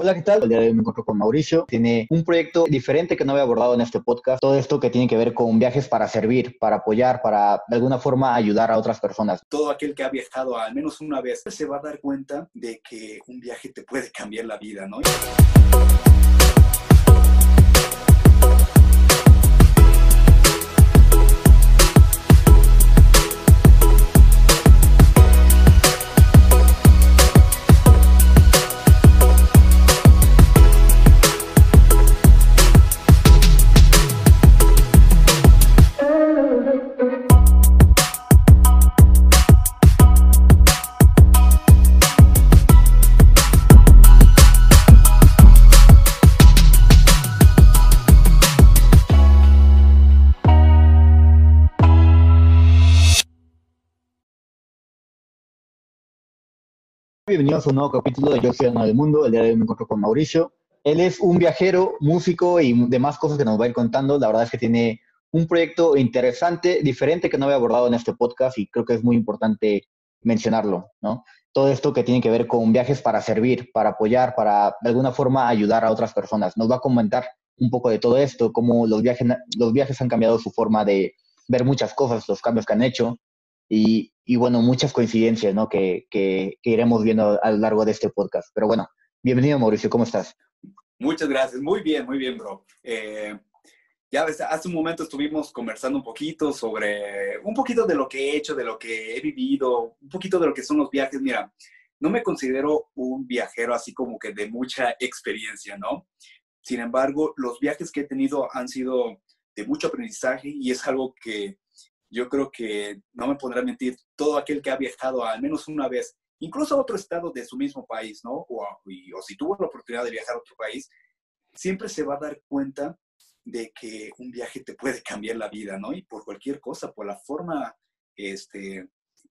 Hola, ¿qué tal? El día de hoy me encuentro con Mauricio. Tiene un proyecto diferente que no había abordado en este podcast. Todo esto que tiene que ver con viajes para servir, para apoyar, para de alguna forma ayudar a otras personas. Todo aquel que ha viajado al menos una vez se va a dar cuenta de que un viaje te puede cambiar la vida, ¿no? Bienvenidos a un nuevo capítulo de Yo soy del Mundo. El día de hoy me encuentro con Mauricio. Él es un viajero, músico y demás cosas que nos va a ir contando. La verdad es que tiene un proyecto interesante, diferente que no había abordado en este podcast y creo que es muy importante mencionarlo, ¿no? Todo esto que tiene que ver con viajes para servir, para apoyar, para de alguna forma ayudar a otras personas. Nos va a comentar un poco de todo esto, cómo los viajes, los viajes han cambiado su forma de ver muchas cosas, los cambios que han hecho y, y bueno, muchas coincidencias ¿no? que, que, iremos viendo a lo largo de este podcast. Pero bueno, bienvenido Mauricio, ¿cómo estás? Muchas gracias, muy bien, muy bien, bro. Eh, ya ves, hace un momento estuvimos conversando un poquito sobre, un poquito de lo que he hecho, de lo que he vivido, un poquito de lo que son los viajes. Mira, no me considero un viajero así como que de mucha experiencia, ¿no? Sin embargo, los viajes que he tenido han sido de mucho aprendizaje y es algo que yo creo que no me pondrá a mentir, todo aquel que ha viajado al menos una vez, incluso a otro estado de su mismo país, ¿no? O, o si tuvo la oportunidad de viajar a otro país, siempre se va a dar cuenta de que un viaje te puede cambiar la vida, ¿no? Y por cualquier cosa, por la forma, este,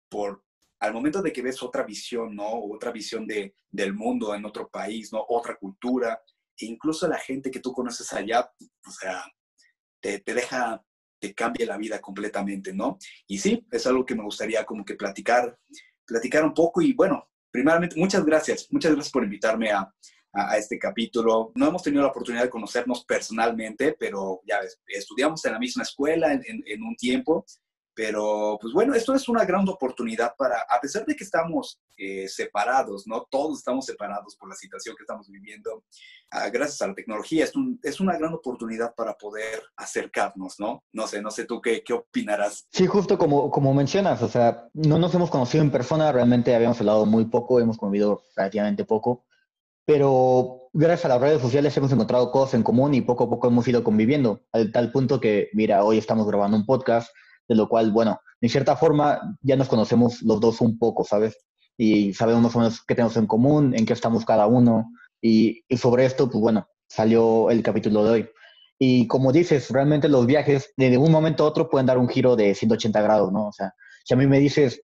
por al momento de que ves otra visión, ¿no? Otra visión de, del mundo en otro país, ¿no? Otra cultura, e incluso la gente que tú conoces allá, o sea, te, te deja te cambia la vida completamente, ¿no? Y sí, es algo que me gustaría como que platicar, platicar un poco y bueno, primeramente, muchas gracias, muchas gracias por invitarme a, a, este capítulo. No hemos tenido la oportunidad de conocernos personalmente, pero ya estudiamos en la misma escuela en, en un tiempo pero, pues bueno, esto es una gran oportunidad para, a pesar de que estamos eh, separados, ¿no? Todos estamos separados por la situación que estamos viviendo, ah, gracias a la tecnología, es, un, es, una gran oportunidad para poder acercarnos, ¿no? No sé, no sé tú qué, qué opinarás. Sí, justo como, como mencionas, o sea, no nos hemos conocido en persona, realmente habíamos hablado muy poco, hemos convivido relativamente poco, pero gracias a las redes sociales hemos encontrado cosas en común y poco a poco hemos ido conviviendo, al tal punto que, mira, hoy estamos grabando un podcast de lo cual, bueno, en cierta forma ya nos conocemos los dos un poco, ¿sabes? Y sabemos más o menos qué tenemos en común, en qué estamos cada uno, y, sobre esto, pues bueno, salió el capítulo de hoy. Y como dices, realmente los viajes de un momento a otro pueden dar un giro de 180 grados, ¿no? O sea, si a mí me dices,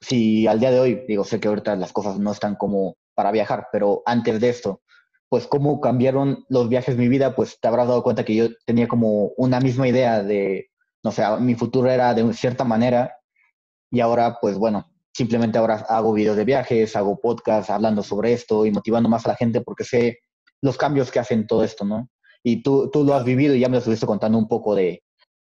si al día de hoy, digo, sé que ahorita las cosas no están como para viajar, pero antes de esto, pues cómo cambiaron los viajes mi vida, pues te habrás dado cuenta que yo tenía como una misma idea de, no sé, mi futuro era de cierta manera y ahora, pues bueno, simplemente ahora hago videos de viajes, hago podcasts hablando sobre esto y motivando más a la gente porque sé los cambios que hacen todo esto, ¿no? Y tú, tú lo has vivido y ya me lo estuviste contando un poco de,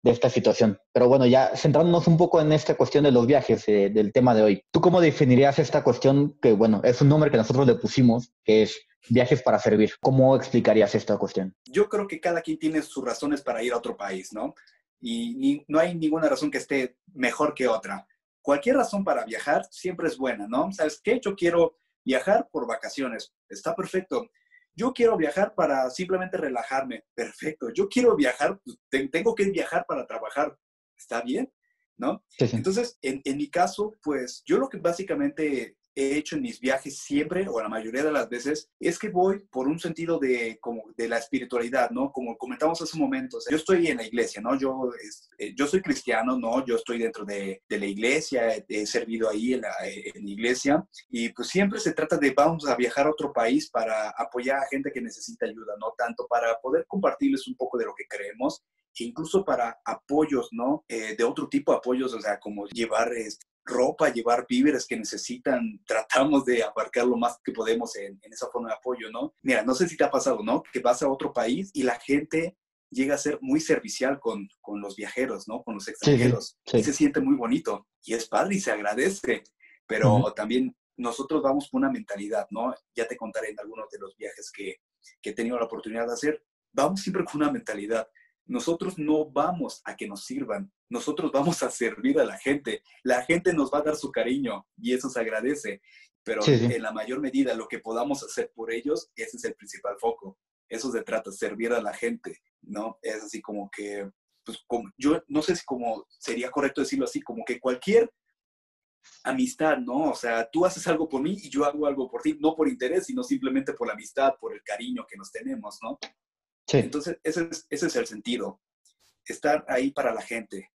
de esta situación. Pero bueno, ya centrándonos un poco en esta cuestión de los viajes, eh, del tema de hoy. ¿Tú cómo definirías esta cuestión que, bueno, es un nombre que nosotros le pusimos, que es viajes para servir? ¿Cómo explicarías esta cuestión? Yo creo que cada quien tiene sus razones para ir a otro país, ¿no? Y no hay ninguna razón que esté mejor que otra. Cualquier razón para viajar siempre es buena, ¿no? ¿Sabes qué? Yo quiero viajar por vacaciones, está perfecto. Yo quiero viajar para simplemente relajarme, perfecto. Yo quiero viajar, pues, tengo que viajar para trabajar, está bien, ¿no? Entonces, en, en mi caso, pues yo lo que básicamente he hecho en mis viajes siempre, o la mayoría de las veces, es que voy por un sentido de, como, de la espiritualidad, ¿no? Como comentamos hace un momento, yo estoy en la iglesia, ¿no? Yo, eh, yo soy cristiano, ¿no? Yo estoy dentro de, de la iglesia, he servido ahí en la, en la, iglesia, y pues siempre se trata de vamos a viajar a otro país para apoyar a gente que necesita ayuda, ¿no? Tanto para poder compartirles un poco de lo que creemos, incluso para apoyos, ¿no? Eh, de otro tipo de apoyos, o sea, como llevar este, ropa, llevar víveres que necesitan, tratamos de abarcar lo más que podemos en, esa forma de apoyo, ¿no? Mira, no sé si te ha pasado, ¿no? Que vas a otro país y la gente llega a ser muy servicial con, con los viajeros, ¿no? Con los extranjeros. Y se siente muy bonito y es padre y se agradece, pero también nosotros vamos con una mentalidad, ¿no? Ya te contaré en algunos de los viajes que, que he tenido la oportunidad de hacer. Vamos siempre con una mentalidad nosotros no vamos a que nos sirvan, nosotros vamos a servir a la gente. La gente nos va a dar su cariño y eso se agradece, pero en la mayor medida lo que podamos hacer por ellos, ese es el principal foco. Eso se trata, servir a la gente, ¿no? Es así como que, pues como, yo no sé si como sería correcto decirlo así, como que cualquier amistad, ¿no? O sea, tú haces algo por mí y yo hago algo por ti, no por interés, sino simplemente por la amistad, por el cariño que nos tenemos, ¿no? Entonces, ese es, el sentido. Estar ahí para la gente.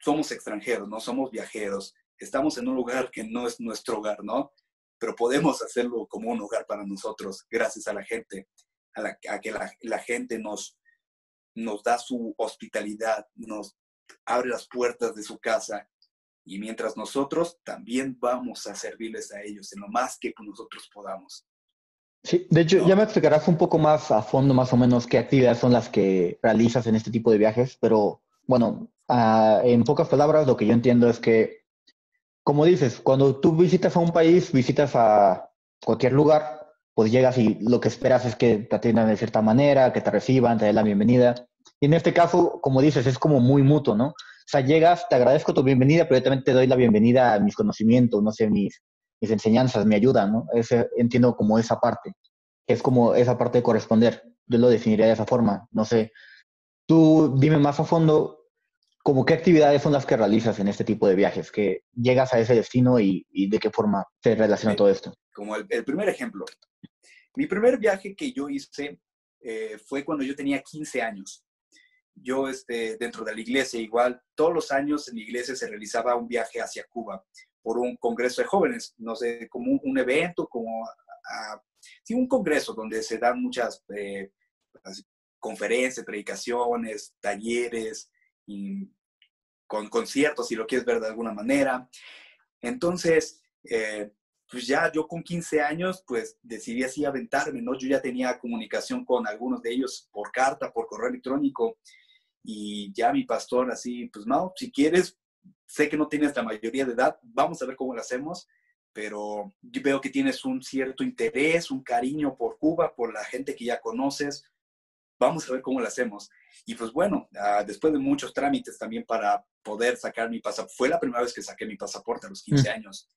Somos extranjeros, no somos viajeros. Estamos en un lugar que no es nuestro hogar, ¿no? Pero podemos hacerlo como un hogar para nosotros, gracias a la gente, a, que la, gente nos, nos da su hospitalidad, nos abre las puertas de su casa y mientras nosotros también vamos a servirles a ellos en lo más que nosotros podamos. Sí, de hecho, ya me explicarás un poco más a fondo, más o menos, qué actividades son las que realizas en este tipo de viajes, pero bueno, ah, en pocas palabras, lo que yo entiendo es que, como dices, cuando tú visitas a un país, visitas a cualquier lugar, pues llegas y lo que esperas es que te atiendan de cierta manera, que te reciban, te den la bienvenida. Y en este caso, como dices, es como muy mutuo, ¿no? O sea, llegas, te agradezco tu bienvenida, pero yo también te doy la bienvenida a mis conocimientos, no sé, mis, mis enseñanzas me ayudan, ¿no? Ese, entiendo como esa parte, es como esa parte de corresponder. Yo lo definiría de esa forma, no sé. Tú dime más a fondo, como qué actividades son las que realizas en este tipo de viajes, que llegas a ese destino y, de qué forma se relaciona todo esto. Como el, primer ejemplo. Mi primer viaje que yo hice eh, fue cuando yo tenía 15 años. Yo, este, dentro de la iglesia, igual, todos los años en mi iglesia se realizaba un viaje hacia Cuba por un congreso de jóvenes, no sé, como un, evento, como sí, un congreso donde se dan muchas eh, conferencias, predicaciones, talleres, y con conciertos, si lo quieres ver de alguna manera. Entonces, eh, pues ya yo con 15 años, pues decidí así aventarme, ¿no? Yo ya tenía comunicación con algunos de ellos por carta, por correo electrónico, y ya mi pastor así, pues no, si quieres, sé que no tienes la mayoría de edad, vamos a ver cómo lo hacemos, pero yo veo que tienes un cierto interés, un cariño por Cuba, por la gente que ya conoces, vamos a ver cómo lo hacemos. Y pues bueno, ah, después de muchos trámites también para poder sacar mi pasaporte, fue la primera vez que saqué mi pasaporte a los 15 mm. años.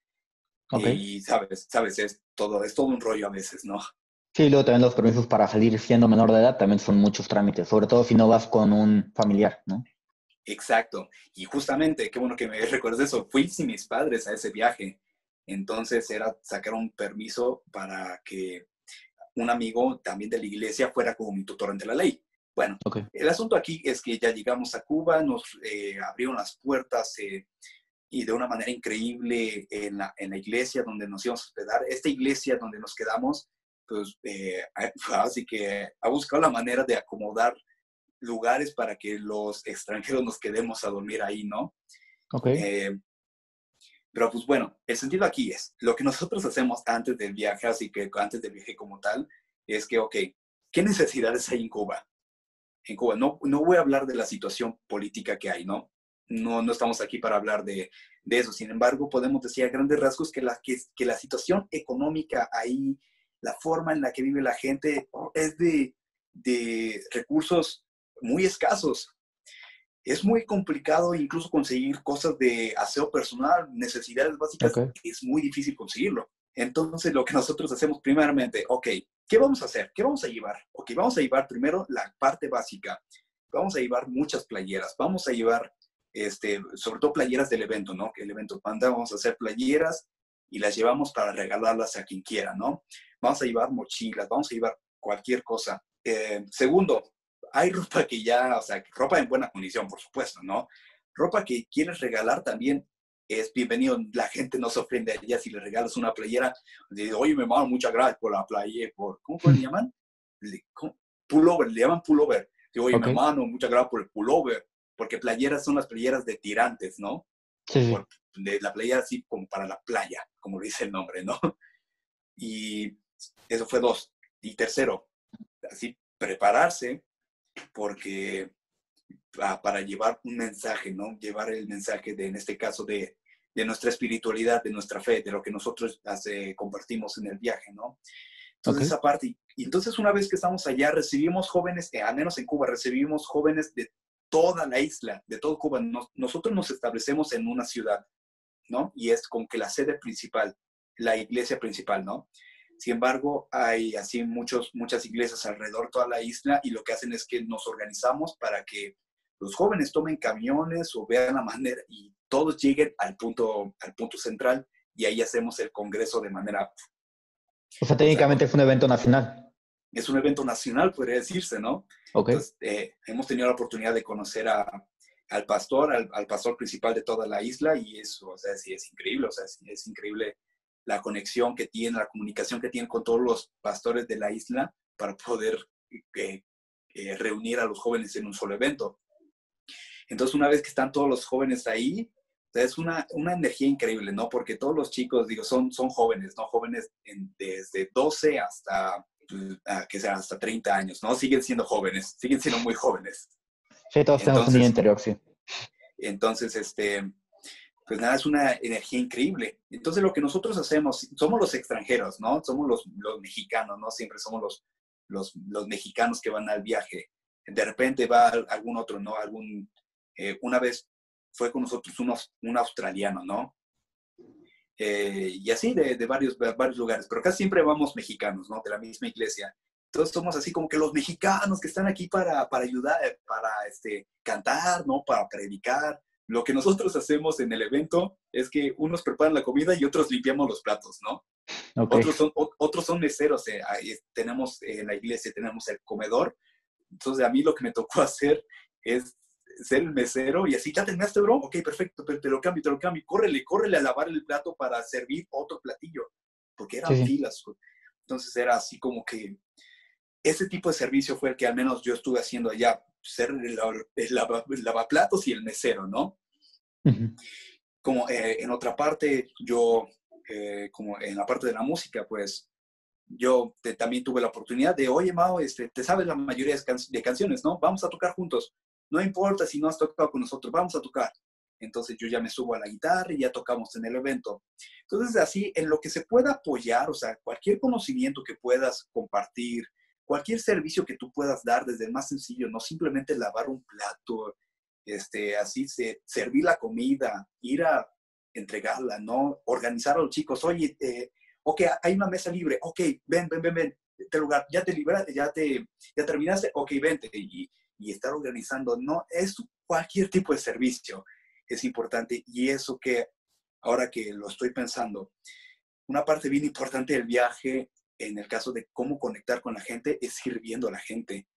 Y sabes, sabes, es todo, es todo un rollo a veces, ¿no? Sí, luego también los permisos para salir siendo menor de edad también son muchos trámites, sobre todo si no vas con un familiar, ¿no? Exacto. Y justamente, qué bueno que me recuerdes eso, fui sin mis padres a ese viaje. Entonces era sacar un permiso para que un amigo también de la iglesia fuera como mi tutor ante la ley. Bueno, el asunto aquí es que ya llegamos a Cuba, nos eh, abrieron las puertas eh, y de una manera increíble en la, en la, iglesia donde nos íbamos a hospedar. Esta iglesia donde nos quedamos, pues eh, así que ha buscado la manera de acomodar lugares para que los extranjeros nos quedemos a dormir ahí, ¿no? Ok. Eh, pero pues bueno, el sentido aquí es, lo que nosotros hacemos antes del viaje, así que antes del viaje como tal, es que, ok, ¿qué necesidades hay en Cuba? En Cuba, no, no voy a hablar de la situación política que hay, ¿no? No, no estamos aquí para hablar de, de eso. Sin embargo, podemos decir a grandes rasgos que la, que, que la situación económica ahí, la forma en la que vive la gente, es de, de recursos muy escasos. Es muy complicado incluso conseguir cosas de aseo personal, necesidades básicas, es muy difícil conseguirlo. Entonces, lo que nosotros hacemos primeramente, ok, ¿qué vamos a hacer? ¿Qué vamos a llevar? Ok, vamos a llevar primero la parte básica. Vamos a llevar muchas playeras. Vamos a llevar, este, sobre todo playeras del evento, ¿no? Que el evento manda, vamos a hacer playeras y las llevamos para regalarlas a quien quiera, ¿no? Vamos a llevar mochilas, vamos a llevar cualquier cosa. Eh, segundo, hay ropa que ya, o sea, ropa en buena condición, por supuesto, ¿no? Ropa que quieres regalar también es bienvenido. La gente no se ofende a ella si le regalas una playera. De, Oye, me mando muchas gracias por la playera, por, ¿cómo le llaman? Pullover, le llaman pullover. Digo, oye, me mando muchas gracias por el pullover, porque playeras son las playeras de tirantes, ¿no? Sí. de la playa así como para la playa, como dice el nombre, ¿no? Y eso fue dos. Y tercero, así prepararse porque para llevar un mensaje, ¿no? Llevar el mensaje de, en este caso, de, de nuestra espiritualidad, de nuestra fe, de lo que nosotros hace, compartimos en el viaje, ¿no? Entonces, esa parte. Y entonces, una vez que estamos allá, recibimos jóvenes, eh, al menos en Cuba, recibimos jóvenes de toda la isla, de todo Cuba. nosotros nos establecemos en una ciudad, ¿no? Y es como que la sede principal, la iglesia principal, ¿no? Sin embargo, hay así muchos, muchas iglesias alrededor de toda la isla y lo que hacen es que nos organizamos para que los jóvenes tomen camiones o vean la manera y todos lleguen al punto, al punto central y ahí hacemos el congreso de manera... O sea, técnicamente es un evento nacional. Es un evento nacional, podría decirse, ¿no? Ok. Eh, hemos tenido la oportunidad de conocer a, al pastor, al, pastor principal de toda la isla y eso, o sea, sí es increíble, o sea, sí es increíble la conexión que tiene, la comunicación que tiene con todos los pastores de la isla para poder eh, eh, reunir a los jóvenes en un solo evento. Entonces, una vez que están todos los jóvenes ahí, es una, una energía increíble, ¿no? Porque todos los chicos, digo, son, son jóvenes, ¿no? Jóvenes desde 12 hasta, pues, que sea, hasta 30 años, ¿no? Siguen siendo jóvenes, siguen siendo muy jóvenes. Sí, todos tenemos un interior, sí. Entonces, este, pues nada, es una energía increíble. Entonces, lo que nosotros hacemos, somos los extranjeros, ¿no? Somos los, los mexicanos, ¿no? Siempre somos los, los, los mexicanos que van al viaje. De repente va algún otro, ¿no? Algún eh, una vez fue con nosotros un australiano, ¿no? Eh, y así de, varios, varios lugares, pero casi siempre vamos mexicanos, ¿no? De la misma iglesia. Entonces somos así como que los mexicanos que están aquí para, para ayudar, para este, cantar, ¿no? Para predicar. Lo que nosotros hacemos en el evento es que unos preparan la comida y otros limpiamos los platos, ¿no? Otros, son, otros son meseros. Eh, tenemos en la iglesia, tenemos el comedor. Entonces a mí lo que me tocó hacer es ser el mesero y así, ¿ya terminaste, bro? Ok, perfecto, pero te lo cambio, te lo cambio. Córrele, córrele a lavar el plato para servir otro platillo, porque eran filas. Entonces era así como que ese tipo de servicio fue el que al menos yo estuve haciendo allá, ser el, lavaplatos y el mesero, ¿no? Como eh, en otra parte, yo, eh, como en la parte de la música, pues yo también tuve la oportunidad de, oye, Mao, este, te sabes la mayoría de canciones, ¿no? Vamos a tocar juntos no importa si no has tocado con nosotros, vamos a tocar. Entonces yo ya me subo a la guitarra y ya tocamos en el evento. Entonces así, en lo que se pueda apoyar, o sea, cualquier conocimiento que puedas compartir, cualquier servicio que tú puedas dar, desde el más sencillo, no simplemente lavar un plato, este, así se, servir la comida, ir a entregarla, ¿no? Organizar a los chicos, oye, eh, ok, hay una mesa libre, ok, ven, ven, ven, ven, este lugar, ya te liberaste, ya te, ya terminaste, ok, vente. Y, y estar organizando, no es cualquier tipo de servicio, es importante y eso que ahora que lo estoy pensando, una parte bien importante del viaje en el caso de cómo conectar con la gente es sirviendo a la gente.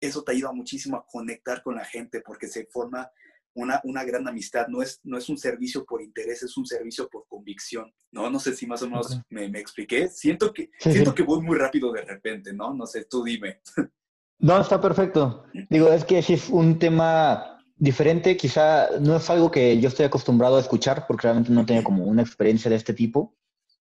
Eso te ayuda muchísimo a conectar con la gente porque se forma una, una gran amistad. No es, no es un servicio por interés, es un servicio por convicción. No, no sé si más o menos me, me, expliqué. Siento que, siento que voy muy rápido de repente, ¿no? No sé, tú dime. No, está perfecto. Digo, es que si es un tema diferente, quizá no es algo que yo estoy acostumbrado a escuchar, porque realmente no tengo como una experiencia de este tipo.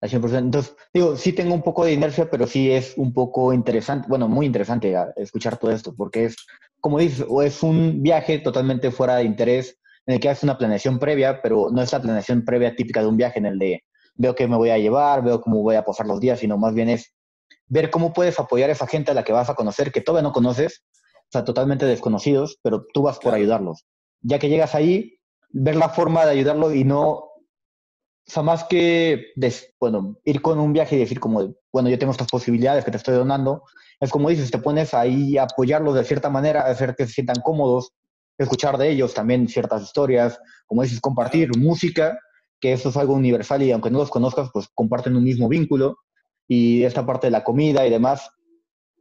Al 100%. Entonces, digo, sí tengo un poco de inercia, pero sí es un poco interesante, bueno, muy interesante escuchar todo esto, porque es, como dices, o es un viaje totalmente fuera de interés, en el que haces una planeación previa, pero no es la planeación previa típica de un viaje en el de veo qué me voy a llevar, veo cómo voy a pasar los días, sino más bien es ver cómo puedes apoyar a esa gente a la que vas a conocer, que todavía no conoces, o sea, totalmente desconocidos, pero tú vas por ayudarlos. Ya que llegas ahí, ver la forma de ayudarlo y no, o sea, más que, bueno, ir con un viaje y decir como, bueno, yo tengo estas posibilidades que te estoy donando, es como dices, te pones ahí a apoyarlos de cierta manera, hacer que se sientan cómodos, escuchar de ellos también ciertas historias, como dices, compartir música, que eso es algo universal y aunque no los conozcas, pues comparten un mismo vínculo y esta parte de la comida y demás.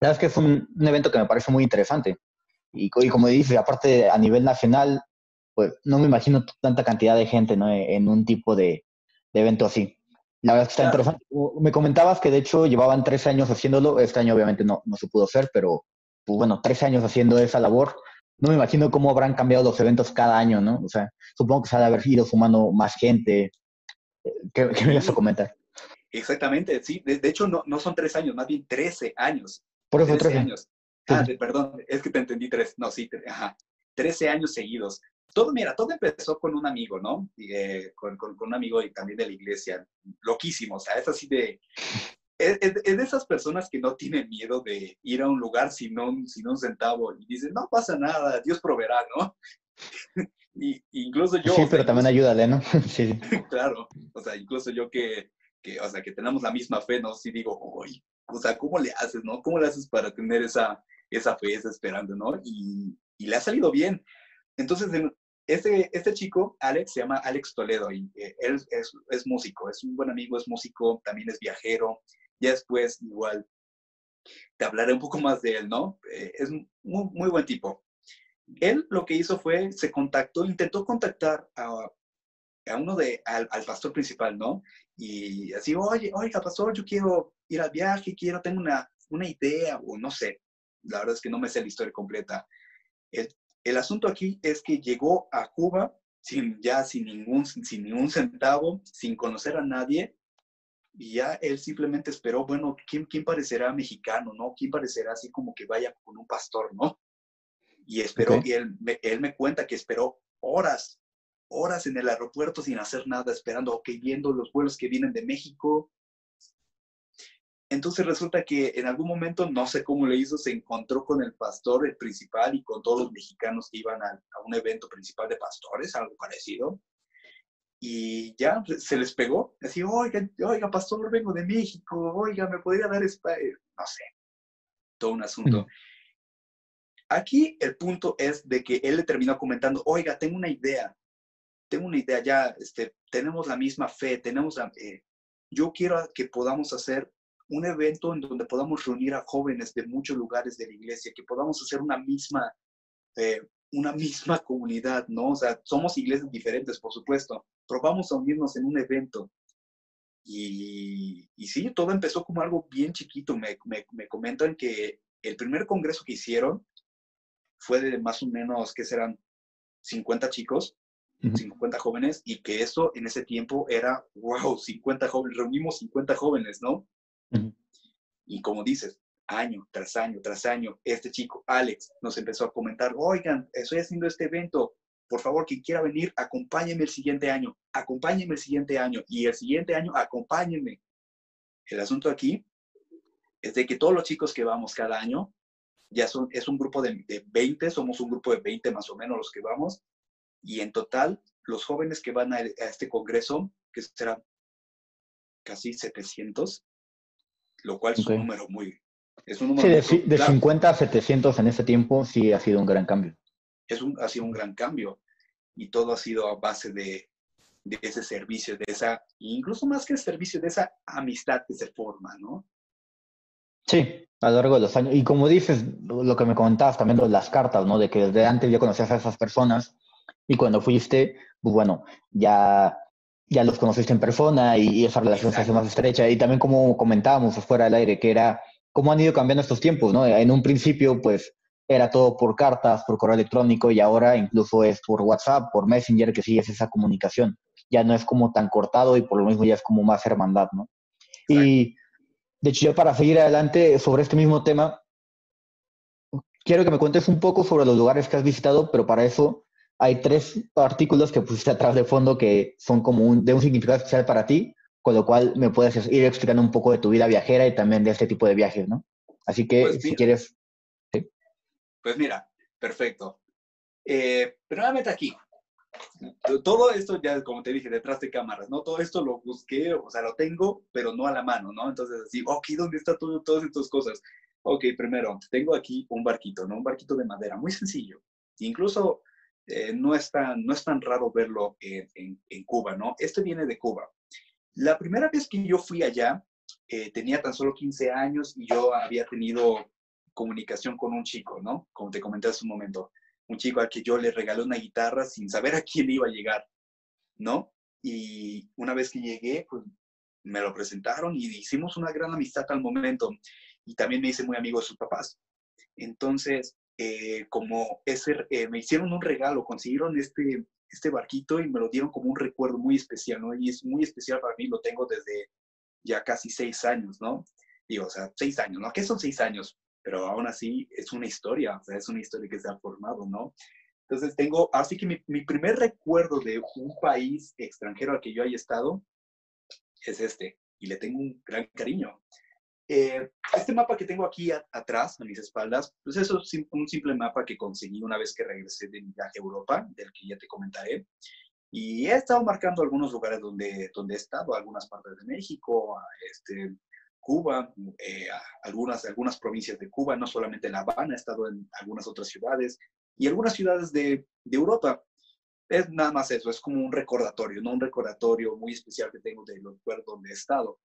La verdad es que es un, evento que me parece muy interesante. Y, como dices, aparte a nivel nacional, pues no me imagino tanta cantidad de gente ¿no? en un tipo de, evento así. La verdad es que está interesante. Me comentabas que de hecho llevaban tres años haciéndolo. Este año obviamente no, no se pudo hacer, pero pues bueno, tres años haciendo esa labor. no me imagino cómo habrán cambiado los eventos cada año, ¿no? O sea, supongo que se ha de haber ido sumando más gente. ¿Qué, qué me ibas a comentar? Exactamente, sí. De, hecho, no, no son tres años, más bien trece años. Por eso 13 años. Ah, perdón, es que te entendí tres. No, sí, ajá. 13 años seguidos. Todo, mira, todo empezó con un amigo, ¿no? Eh, con, con, un amigo y también de la iglesia. Loquísimo, o sea, es así de... Es, de esas personas que no tienen miedo de ir a un lugar sin un, sin un centavo y dicen, no pasa nada, Dios proveerá, ¿no? y, incluso yo... Sí, pero también ayúdale, ¿no? sí. claro, o sea, incluso yo que, que, o sea, que tenemos la misma fe, ¿no? Sí digo, uy, o sea, ¿cómo le haces, no? ¿Cómo le haces para tener esa, esa fe, esa esperanza, ¿no? Y, y le ha salido bien. Entonces, este, este chico, Alex, se llama Alex Toledo y eh, él es, es, músico, es un buen amigo, es músico, también es viajero. Ya después, igual, te hablaré un poco más de él, ¿no? Eh, es muy, muy buen tipo. Él lo que hizo fue, se contactó, intentó contactar a, a uno de, al, al, pastor principal, ¿no? Y así, oye, oiga, pastor, yo quiero ir al viaje, quiero, tengo una, una idea, o no sé, la verdad es que no me sé la historia completa. El, el asunto aquí es que llegó a Cuba sin, ya sin ningún, sin ningún centavo, sin conocer a nadie, y ya él simplemente esperó, bueno, ¿quién, quién parecerá mexicano, no? ¿Quién parecerá así como que vaya con un pastor, no? Y esperó, y él, él me cuenta que esperó horas, horas en el aeropuerto sin hacer nada, esperando, ok, viendo los vuelos que vienen de México, entonces resulta que en algún momento, no sé cómo le hizo, se encontró con el pastor, el principal, y con todos los mexicanos que iban a, un evento principal de pastores, algo parecido. Y ya se les pegó, así, oiga, oiga, pastor, vengo de México, oiga, ¿me podría dar espacio? No sé, todo un asunto. Aquí el punto es de que él le terminó comentando, oiga, tengo una idea, tengo una idea, ya este, tenemos la misma fe, tenemos la, eh, yo quiero que podamos hacer un evento en donde podamos reunir a jóvenes de muchos lugares de la iglesia, que podamos hacer una misma, eh, una misma comunidad, ¿no? O sea, somos iglesias diferentes, por supuesto, pero vamos a unirnos en un evento. Y, y sí, todo empezó como algo bien chiquito. Me, me, me, comentan que el primer congreso que hicieron fue de más o menos, que serán 50 chicos, 50 jóvenes, y que eso en ese tiempo era, wow, 50 jóvenes, reunimos 50 jóvenes, ¿no? Y como dices, año tras año tras año, este chico, Alex, nos empezó a comentar, oigan, estoy haciendo este evento, por favor, quien quiera venir, acompáñenme el siguiente año, acompáñenme el siguiente año, y el siguiente año, acompáñenme. El asunto aquí es de que todos los chicos que vamos cada año, ya son, es un grupo de, de 20, somos un grupo de 20 más o menos los que vamos, y en total, los jóvenes que van a, a este congreso, que serán casi 700, lo cual es un número muy... Es un número sí, de, 50 a 700 en ese tiempo sí ha sido un gran cambio. Es un, ha sido un gran cambio y todo ha sido a base de, de ese servicio, de esa, incluso más que el servicio, de esa amistad que se forma, ¿no? Sí, a lo largo de los años. Y como dices, lo que me comentabas también de las cartas, ¿no? De que desde antes ya conocías a esas personas y cuando fuiste, pues bueno, ya ya los conociste en persona y, esa relación se hace más estrecha. Y también como comentábamos fuera del aire, que era cómo han ido cambiando estos tiempos, ¿no? En un principio, pues era todo por cartas, por correo electrónico y ahora incluso es por WhatsApp, por Messenger, que sí es esa comunicación. Ya no es como tan cortado y por lo mismo ya es como más hermandad, ¿no? Y de hecho, ya para seguir adelante sobre este mismo tema, quiero que me cuentes un poco sobre los lugares que has visitado, pero para eso hay tres artículos que pusiste atrás de fondo que son como de un significado especial para ti, con lo cual me puedes ir explicando un poco de tu vida viajera y también de este tipo de viajes, ¿no? Así que pues si quieres... Pues mira, perfecto. Eh, primeramente aquí, todo esto ya, como te dije, detrás de cámaras, ¿no? Todo esto lo busqué, o sea, lo tengo, pero no a la mano, ¿no? Entonces, así, ok, ¿dónde está todo, todas estas cosas? Ok, primero, tengo aquí un barquito, ¿no? Un barquito de madera, muy sencillo. Incluso eh, no, es tan, no es tan raro verlo en, en, Cuba, ¿no? Este viene de Cuba. La primera vez que yo fui allá, eh, tenía tan solo 15 años y yo había tenido comunicación con un chico, ¿no? Como te comenté hace un momento, un chico al que yo le regalé una guitarra sin saber a quién iba a llegar, ¿no? Y una vez que llegué, pues me lo presentaron y hicimos una gran amistad al momento. Y también me hice muy amigo de sus papás. Entonces, eh, como ese, eh, me hicieron un regalo, consiguieron este, este barquito y me lo dieron como un recuerdo muy especial, ¿no? Y es muy especial para mí, lo tengo desde ya casi seis años, ¿no? Digo, o sea, seis años, ¿no? ¿Qué son seis años? Pero aún así es una historia, o sea, es una historia que se ha formado, ¿no? Entonces tengo, así que mi, mi primer recuerdo de un país extranjero al que yo haya estado es este, y le tengo un gran cariño. Eh, este mapa que tengo aquí atrás, a mis espaldas, pues eso es un simple mapa que conseguí una vez que regresé de mi viaje a Europa, del que ya te comentaré. Y he estado marcando algunos lugares donde, donde he estado, algunas partes de México, este, Cuba, eh, algunas, algunas provincias de Cuba, no solamente La Habana, he estado en algunas otras ciudades y algunas ciudades de, de Europa. Es nada más eso, es como un recordatorio, ¿no? Un recordatorio muy especial que tengo de los lugares donde he estado.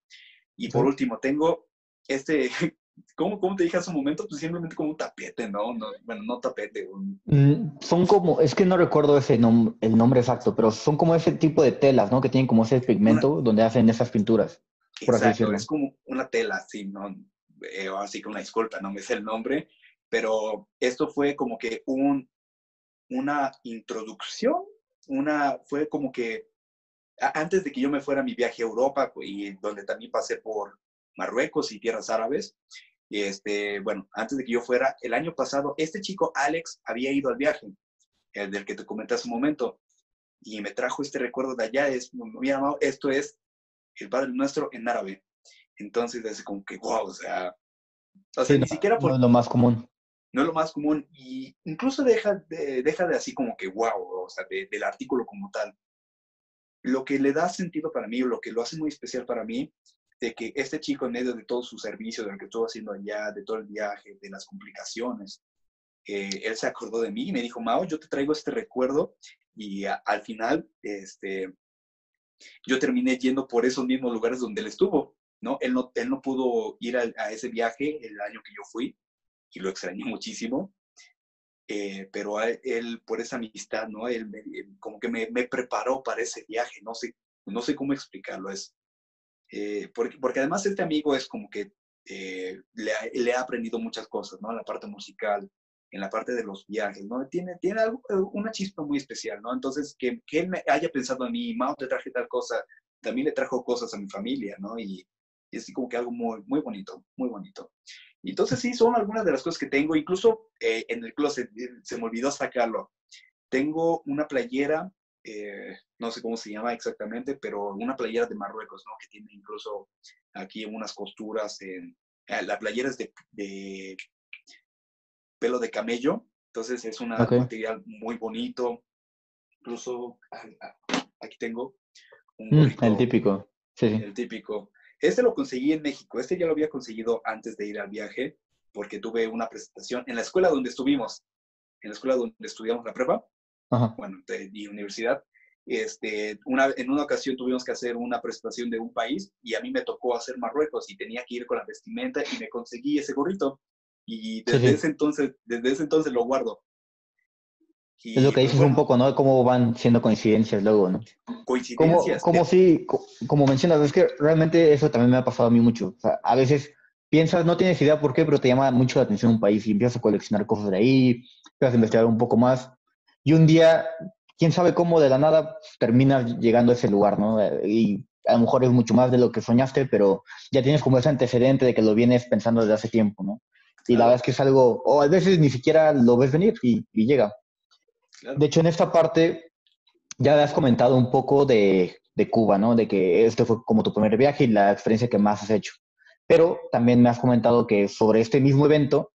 Y por último, tengo este, ¿cómo, ¿cómo, te dije hace un momento? Pues simplemente como un tapete, ¿no? no bueno, no tapete. Mm, son como, es que no recuerdo ese nom el nombre exacto, pero son como ese tipo de telas, ¿no? Que tienen como ese pigmento donde hacen esas pinturas. Por exacto, es como una tela, así, ¿no? Eh, así que una disculpa, no me sé el nombre, pero esto fue como que un, una introducción, una, fue como que antes de que yo me fuera a mi viaje a Europa y donde también pasé por Marruecos y tierras árabes. Y este, bueno, antes de que yo fuera, el año pasado, este chico Alex había ido al viaje, el del que te comenté hace un momento, y me trajo este recuerdo de allá, es, me llamado, esto es el Padre Nuestro en árabe. Entonces, es como que, wow, o sea, o sea ni siquiera por... No es lo más común. No es lo más común, y incluso deja de, deja de así como que, wow, o sea, del artículo como tal. Lo que le da sentido para mí, o lo que lo hace muy especial para mí, de que este chico en medio de todo su servicio, de lo que estuvo haciendo allá, de todo el viaje, de las complicaciones, eh, él se acordó de mí y me dijo, Mao, yo te traigo este recuerdo y al final, este, yo terminé yendo por esos mismos lugares donde él estuvo, ¿no? Él no, él no pudo ir a, ese viaje el año que yo fui y lo extrañé muchísimo, eh, pero él, por esa amistad, ¿no? Él, como que me, me, preparó para ese viaje, no sé, no sé cómo explicarlo, es, eh, porque, porque, además este amigo es como que eh, le, le, ha aprendido muchas cosas, ¿no? En la parte musical, en la parte de los viajes, ¿no? Tiene, tiene algo, eh, una chispa muy especial, ¿no? Entonces, que, que él me haya pensado a mí, Mao, te traje tal cosa, también le trajo cosas a mi familia, ¿no? Y, es como que algo muy, muy bonito, muy bonito. Y entonces sí, son algunas de las cosas que tengo, incluso en el closet, se me olvidó sacarlo. Tengo una playera eh, no sé cómo se llama exactamente, pero una playera de Marruecos, ¿no? Que tiene incluso aquí unas costuras. En, eh, la playera es de, pelo de camello, entonces es un material muy bonito. Incluso aquí tengo un mm, el típico. Sí, El típico. Este lo conseguí en México. Este ya lo había conseguido antes de ir al viaje, porque tuve una presentación en la escuela donde estuvimos, en la escuela donde estudiamos la prepa bueno, de mi universidad, este, una, en una ocasión tuvimos que hacer una presentación de un país y a mí me tocó hacer Marruecos y tenía que ir con la vestimenta y me conseguí ese gorrito. Y desde, Ese, entonces, desde ese entonces lo guardo. es lo que dices un poco, ¿no? Cómo van siendo coincidencias luego, ¿no? Coincidencias. Como, sí, como mencionas, es que realmente eso también me ha pasado a mí mucho. O sea, a veces piensas, no tienes idea por qué, pero te llama mucho la atención un país y empiezas a coleccionar cosas de ahí, empiezas a investigar un poco más y un día, quién sabe cómo de la nada terminas llegando a ese lugar, ¿no? Y a lo mejor es mucho más de lo que soñaste, pero ya tienes como ese antecedente de que lo vienes pensando desde hace tiempo, ¿no? Y la verdad es que es algo, o a veces ni siquiera lo ves venir y, llega. De hecho, en esta parte ya has comentado un poco de, de, Cuba, ¿no? De que este fue como tu primer viaje y la experiencia que más has hecho. Pero también me has comentado que sobre este mismo evento,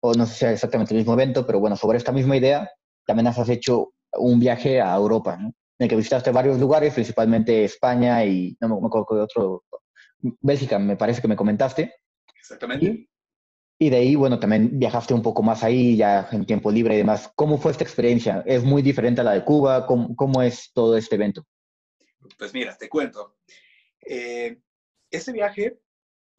o no sé si es exactamente el mismo evento, pero bueno, sobre esta misma idea, también has hecho un viaje a Europa, ¿no? En el que visitaste varios lugares, principalmente España y no me, acuerdo de otro, Bélgica, me parece que me comentaste. Exactamente. Y, de ahí, bueno, también viajaste un poco más ahí, ya en tiempo libre y demás. ¿Cómo fue esta experiencia? ¿Es muy diferente a la de Cuba? ¿Cómo, cómo es todo este evento? Pues mira, te cuento. Eh, este viaje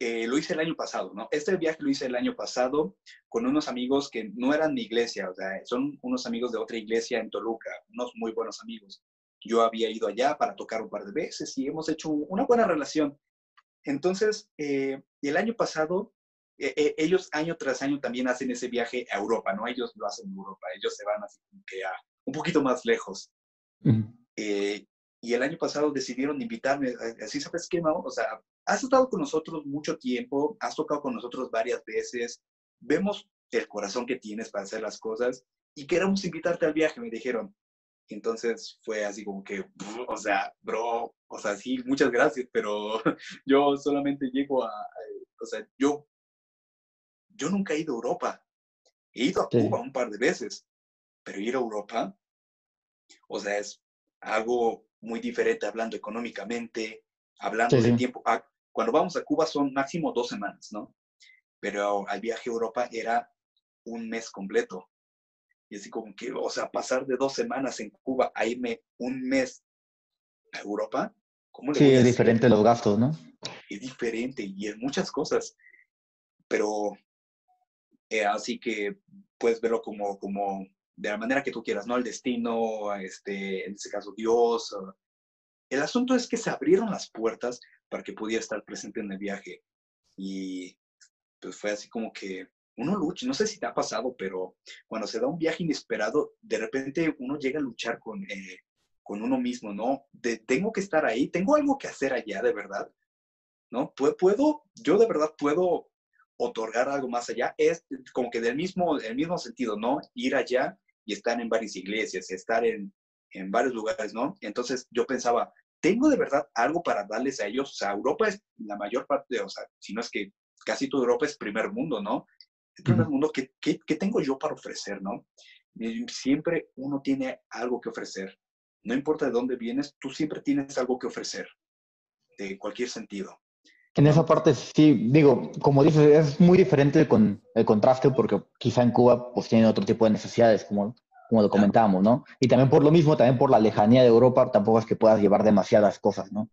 eh, lo hice el año pasado, ¿no? Este viaje lo hice el año pasado con unos amigos que no eran mi iglesia, o sea, son unos amigos de otra iglesia en Toluca, unos muy buenos amigos. Yo había ido allá para tocar un par de veces y hemos hecho una buena relación. Entonces, eh, el año pasado e, e, ellos año tras año también hacen ese viaje a Europa, ¿no? Ellos lo hacen en Europa, ellos se van así como que a un poquito más lejos. Eh, y el año pasado decidieron invitarme, así sabes qué, Mau? O sea, has estado con nosotros mucho tiempo, has tocado con nosotros varias veces, vemos el corazón que tienes para hacer las cosas y queremos invitarte al viaje, me dijeron. Entonces fue así como que, o sea, bro, o sea, sí, muchas gracias, pero yo solamente llego a, o sea, yo, yo nunca he ido a Europa. He ido a Cuba un par de veces, pero ir a Europa, o sea, es algo muy diferente hablando económicamente, hablando de tiempo. Cuando vamos a Cuba son máximo dos semanas, ¿no? Pero al viaje a Europa era un mes completo. Y así como que, o sea, pasar de dos semanas en Cuba a irme un mes a Europa, ¿cómo le Sí, es diferente los gastos, ¿no? Es diferente y en muchas cosas. Pero eh, así que puedes verlo como, como de la manera que tú quieras, ¿no? El destino, este, en este caso Dios. El asunto es que se abrieron las puertas para que pudiera estar presente en el viaje. Y pues fue así como que uno lucha, no sé si te ha pasado, pero cuando se da un viaje inesperado, de repente uno llega a luchar con, eh, con uno mismo, ¿no? De, tengo que estar ahí, tengo algo que hacer allá, de verdad, ¿no? Puedo, yo de verdad puedo otorgar algo más allá, es como que del mismo, el mismo sentido, ¿no? Ir allá y estar en varias iglesias, estar en, en varios lugares, ¿no? Entonces yo pensaba, tengo de verdad algo para darles a ellos, o sea, Europa es la mayor parte, o sea, si no es que casi toda Europa es primer mundo, ¿no? el primer mundo, ¿qué, ¿qué, qué, tengo yo para ofrecer, no? siempre uno tiene algo que ofrecer. No importa de dónde vienes, tú siempre tienes algo que ofrecer, de cualquier sentido. En esa parte sí, digo, como dices, es muy diferente con el contraste porque quizá en Cuba pues tienen otro tipo de necesidades, como, como lo comentábamos, ¿no? Y también por lo mismo, también por la lejanía de Europa, tampoco es que puedas llevar demasiadas cosas, ¿no?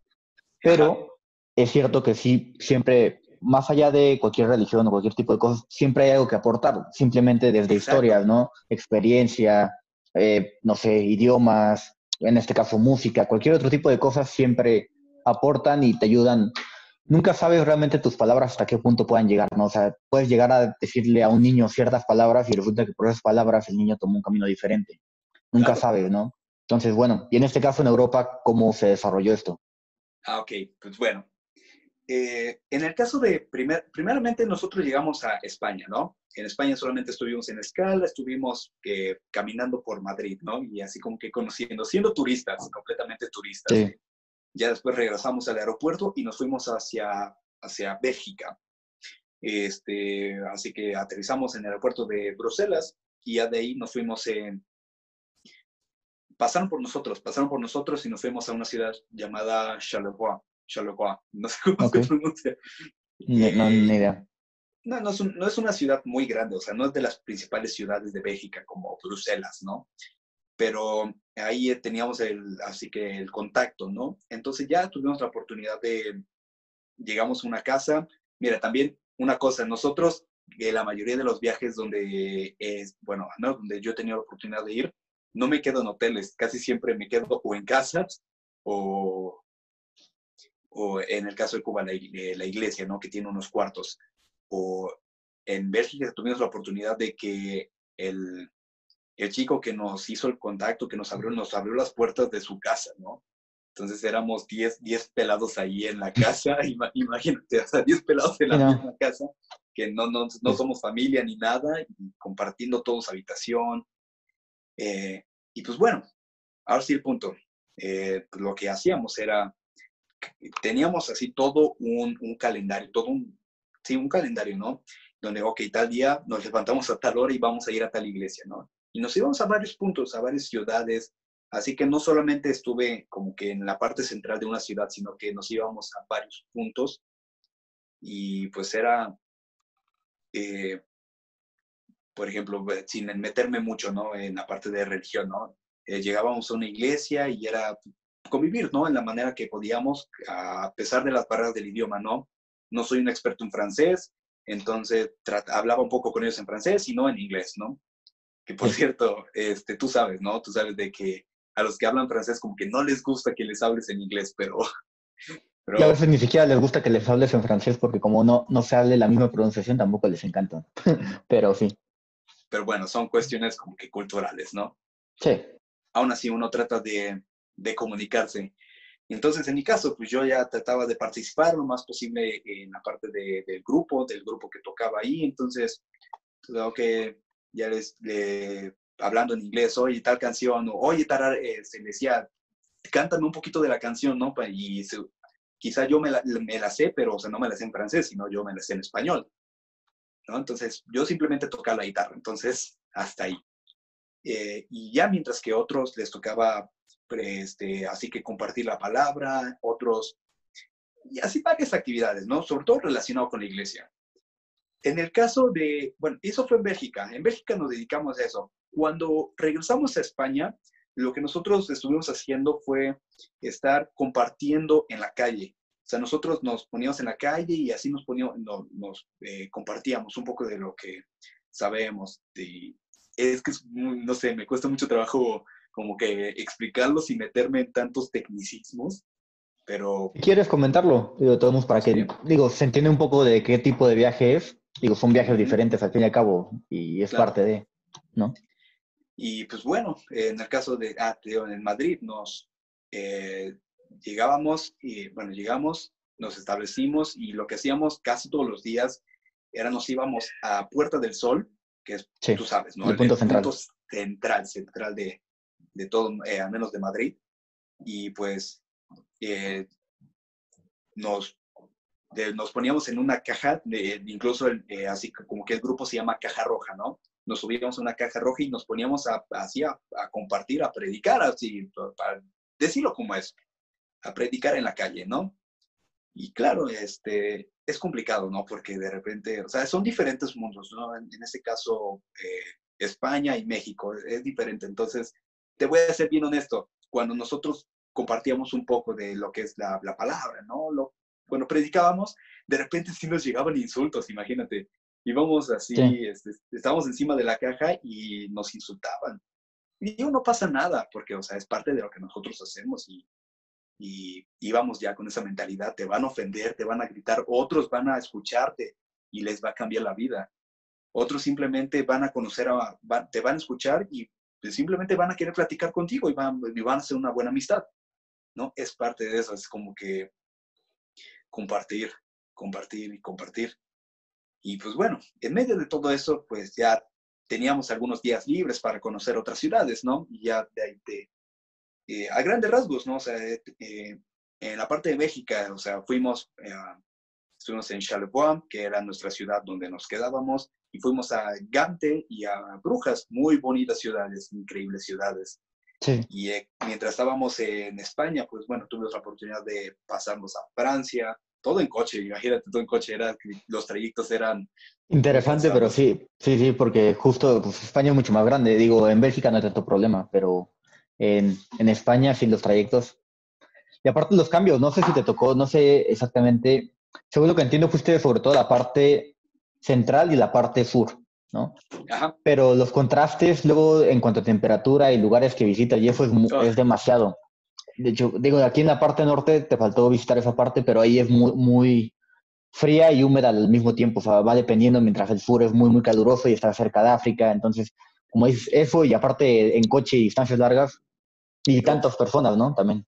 Pero es cierto que sí, siempre más allá de cualquier religión o cualquier tipo de cosas, siempre hay algo que aportar, simplemente desde historias, ¿no? Experiencia, eh, no sé, idiomas, en este caso música, cualquier otro tipo de cosas siempre aportan y te ayudan. Nunca sabes realmente tus palabras hasta qué punto puedan llegar, ¿no? O sea, puedes llegar a decirle a un niño ciertas palabras y resulta que por esas palabras el niño tomó un camino diferente. Nunca sabes, ¿no? Entonces, bueno, y en este caso en Europa, ¿cómo se desarrolló esto? Ah, ok, pues bueno, eh, en el caso de, primer, primeramente nosotros llegamos a España, ¿no? En España solamente estuvimos en escala, estuvimos eh, caminando por Madrid, ¿no? Y así como que conociendo, siendo turistas, completamente turistas. Ya después regresamos al aeropuerto y nos fuimos hacia, hacia Bélgica. Este, así que aterrizamos en el aeropuerto de Bruselas y ya de ahí nos fuimos en... Pasaron por nosotros, pasaron por nosotros y nos fuimos a una ciudad llamada Charleroi Charleroi, no sé cómo se pronuncia. no, ni idea. No, no es, no es, una ciudad muy grande, o sea, no es de las principales ciudades de Bélgica como Bruselas, ¿no? Pero ahí teníamos el, así que el contacto, ¿no? Entonces ya tuvimos la oportunidad de, llegamos a una casa. Mira, también una cosa, nosotros, eh, la mayoría de los viajes donde es, bueno, ¿no? donde yo he tenido la oportunidad de ir, no me quedo en hoteles, casi siempre me quedo o en casas o, o en el caso de Cuba, la, eh, la, iglesia, ¿no? Que tiene unos cuartos. O en Bélgica tuvimos la oportunidad de que el, el chico que nos hizo el contacto, que nos abrió, nos abrió las puertas de su casa, ¿no? Entonces éramos 10, 10 pelados ahí en la casa, imagínate, o sea, 10 pelados en la misma casa, que no, no, no, somos familia ni nada, y compartiendo todos habitación. Eh, y pues bueno, ahora sí el punto. Eh, pues lo que hacíamos era teníamos así todo un, un, calendario, todo un, sí, un calendario, ¿no? Donde, ok, tal día nos levantamos a tal hora y vamos a ir a tal iglesia, ¿no? Y nos íbamos a varios puntos, a varias ciudades, así que no solamente estuve como que en la parte central de una ciudad, sino que nos íbamos a varios puntos y pues era, eh, por ejemplo, sin meterme mucho, ¿no? En la parte de religión, ¿no? Eh, llegábamos a una iglesia y era convivir, ¿no? En la manera que podíamos, a pesar de las barreras del idioma, ¿no? No soy un experto en francés, entonces hablaba un poco con ellos en francés y no en inglés, ¿no? Que por cierto, este, tú sabes, ¿no? Tú sabes de que a los que hablan francés como que no les gusta que les hables en inglés, pero Y a veces ni siquiera les gusta que les hables en francés porque como no, no se hable la misma pronunciación tampoco les encanta. Pero sí. Pero bueno, son cuestiones como que culturales, ¿no? Sí. Aún así uno trata de, de comunicarse. Entonces, en mi caso, pues yo ya trataba de participar lo más posible en la parte de, del grupo, del grupo que tocaba ahí. Entonces, creo que ya les, hablando en inglés, oye, tal canción, o oye, tal, eh, se decía, cántame un poquito de la canción, ¿no? Y quizá yo me la, me la, sé, pero o sea, no me la sé en francés, sino yo me la sé en español. ¿no? Entonces, yo simplemente tocaba la guitarra, entonces, hasta ahí. Eh, y ya mientras que otros les tocaba, este, así que compartir la palabra, otros, y así varias actividades, ¿no? Sobre todo relacionado con la iglesia. En el caso de, bueno, eso fue en Bélgica, en Bélgica nos dedicamos a eso. Cuando regresamos a España, lo que nosotros estuvimos haciendo fue estar compartiendo en la calle. O sea, nosotros nos poníamos en la calle y así nos, poníamos, nos eh, compartíamos un poco de lo que sabemos. Y es que, no sé, me cuesta mucho trabajo como que explicarlo sin meterme en tantos tecnicismos, pero... ¿Quieres comentarlo? Digo, todos para que, digo, se entiende un poco de qué tipo de viaje es. Digo, son viajes diferentes al fin y al cabo y es parte de, ¿no? Y pues bueno, en el caso de, ah, en Madrid nos eh, llegábamos y bueno, llegamos, nos establecimos y lo que hacíamos casi todos los días era nos íbamos a Puerta del Sol, que es, tú sabes, ¿no? El, punto central. Punto central, central de, de todo, eh, al menos de Madrid. Y pues eh, nos, nos poníamos en una caja, de, incluso así como que el grupo se llama Caja Roja, ¿no? nos subíamos a una caja roja y nos poníamos a, así a, compartir, a predicar, así, para decirlo como es, a predicar en la calle, ¿no? Y claro, este, es complicado, ¿no? Porque de repente, o sea, son diferentes mundos, ¿no? En, este caso, eh, España y México es, diferente. Entonces, te voy a ser bien honesto, cuando nosotros compartíamos un poco de lo que es la, la palabra, ¿no? Lo, cuando predicábamos, de repente sí nos llegaban insultos, imagínate íbamos así, este, estábamos encima de la caja y nos insultaban. Y no pasa nada, porque, o sea, es parte de lo que nosotros hacemos y, y íbamos ya con esa mentalidad, te van a ofender, te van a gritar, otros van a escucharte y les va a cambiar la vida. Otros simplemente van a conocer, a, te van a escuchar y pues, simplemente van a querer platicar contigo y van, y van a hacer una buena amistad. ¿No? Es parte de eso, es como que compartir, compartir y compartir. Y pues bueno, en medio de todo eso, pues ya teníamos algunos días libres para conocer otras ciudades, ¿no? Y ya de de, eh, a grandes rasgos, ¿no? O sea, eh, eh, en la parte de México, o sea, fuimos, estuvimos en Charlevoix, que era nuestra ciudad donde nos quedábamos, y fuimos a Gante y a Brujas, muy bonitas ciudades, increíbles ciudades. Sí. Y mientras estábamos en España, pues bueno, tuvimos la oportunidad de pasarnos a Francia, todo en coche, imagínate, todo en coche, era, los trayectos eran... Interesante, pero sí, sí, sí, porque justo pues, España es mucho más grande, digo, en Bélgica no hay tanto problema, pero en, en España sí los trayectos. Y aparte los cambios, no sé si te tocó, no sé exactamente, según lo que entiendo fuiste sobre todo la parte central y la parte sur, ¿no? Ajá. Pero los contrastes luego en cuanto a temperatura y lugares que visitas y eso es, es demasiado. De hecho, digo, aquí en la parte norte te faltó visitar esa parte, pero ahí es muy, muy fría y húmeda al mismo tiempo. O sea, va dependiendo, mientras el sur es muy, muy caluroso y está cerca de África. Entonces, como es eso, y aparte en coche y distancias largas, y tantas personas, ¿no? También.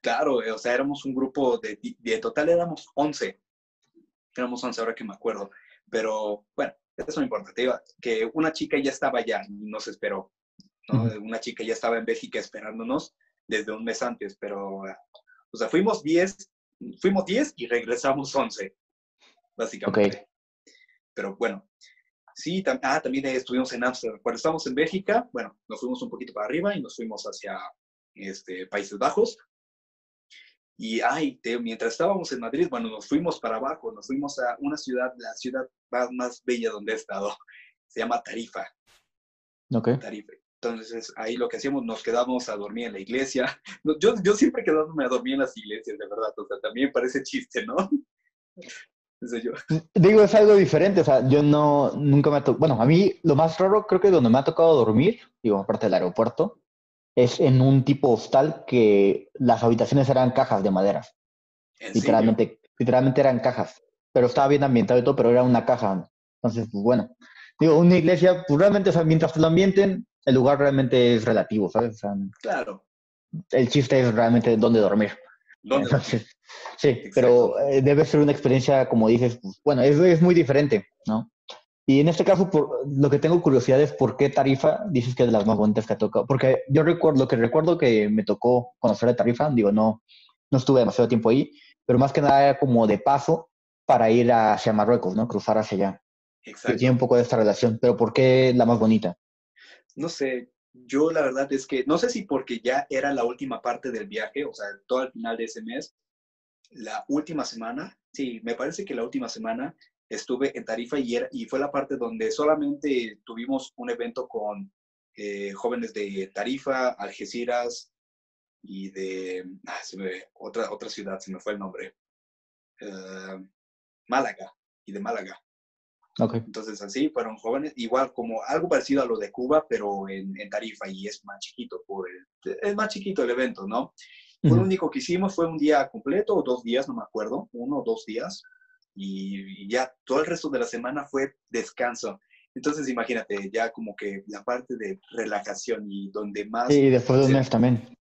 Claro, eh, o sea, éramos un grupo de, de total éramos 11. Éramos 11 ahora que me acuerdo. Pero bueno, eso no importa. Te digo que una chica ya estaba allá y nos esperó. ¿no? Una chica ya estaba en Bélgica esperándonos desde un mes antes, pero, o sea, fuimos 10, fuimos 10 y regresamos 11, básicamente. Pero bueno, sí, ah, también estuvimos en Ámsterdam. Cuando estábamos en Bélgica, bueno, nos fuimos un poquito para arriba y nos fuimos hacia este, Países Bajos. Y ay, mientras estábamos en Madrid, bueno, nos fuimos para abajo, nos fuimos a una ciudad, la ciudad más, más bella donde he estado. Se llama Tarifa. Ok. Tarifa. Entonces ahí lo que hacíamos, nos quedábamos a dormir en la iglesia. Yo, yo siempre quedándome a dormir en las iglesias, de verdad. O sea, también parece chiste, ¿no? Yo. Digo, es algo diferente. O sea, yo no, nunca me ha tocado. Bueno, a mí lo más raro creo que donde me ha tocado dormir, digo, aparte del aeropuerto, es en un tipo hostal que las habitaciones eran cajas de madera. Literalmente, literalmente eran cajas. Pero estaba bien ambientado y todo, pero era una caja. Entonces, pues bueno. Digo, una iglesia, pues realmente, o sea, mientras te lo ambienten, el lugar realmente es relativo, ¿sabes? claro. El chiste es realmente dónde dormir. ¿Dónde? Entonces, sí, pero eh, debe ser una experiencia, como dices, pues, bueno, es, es muy diferente, ¿no? Y en este caso, por, lo que tengo curiosidad es por qué Tarifa dices que es de las más bonitas que ha tocado. Porque yo recuerdo, lo que recuerdo que me tocó conocer a Tarifa, digo, no, no estuve demasiado tiempo ahí, pero más que nada era como de paso para ir hacia Marruecos, ¿no? Cruzar hacia allá. Exacto. tiene un poco de esta relación, pero ¿por qué la más bonita? No sé, yo la verdad es que, no sé si porque ya era la última parte del viaje, o sea, todo al final de ese mes, la última semana, sí, me parece que la última semana estuve en Tarifa y, y fue la parte donde solamente tuvimos un evento con eh, jóvenes de Tarifa, Algeciras y de ah, otra, otra ciudad, se me fue el nombre, eh, Málaga y de Málaga. Okay. Entonces así fueron jóvenes, igual como algo parecido a lo de Cuba, pero en, Tarifa y es más chiquito, por es más chiquito el evento, ¿no? Lo único que hicimos fue un día completo o dos días, no me acuerdo, uno o dos días, y, ya todo el resto de la semana fue descanso. Entonces, imagínate, ya como que la parte de relajación y donde más... Y después de un mes también.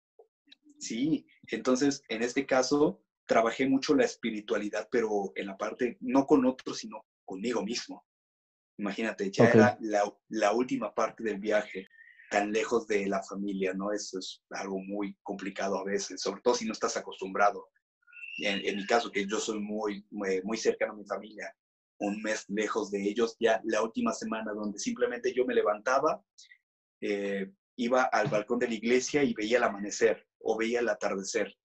Sí, entonces, en este caso, trabajé mucho la espiritualidad, pero en la parte, no con otros, sino conmigo mismo. Imagínate, ya era la, la, última parte del viaje, tan lejos de la familia, ¿no? Eso es algo muy complicado a veces, sobre todo si no estás acostumbrado en, mi caso, que yo soy muy, muy, cercano a mi familia, un mes lejos de ellos, ya la última semana donde simplemente yo me levantaba, eh, iba al balcón de la iglesia y veía el amanecer o veía el atardecer,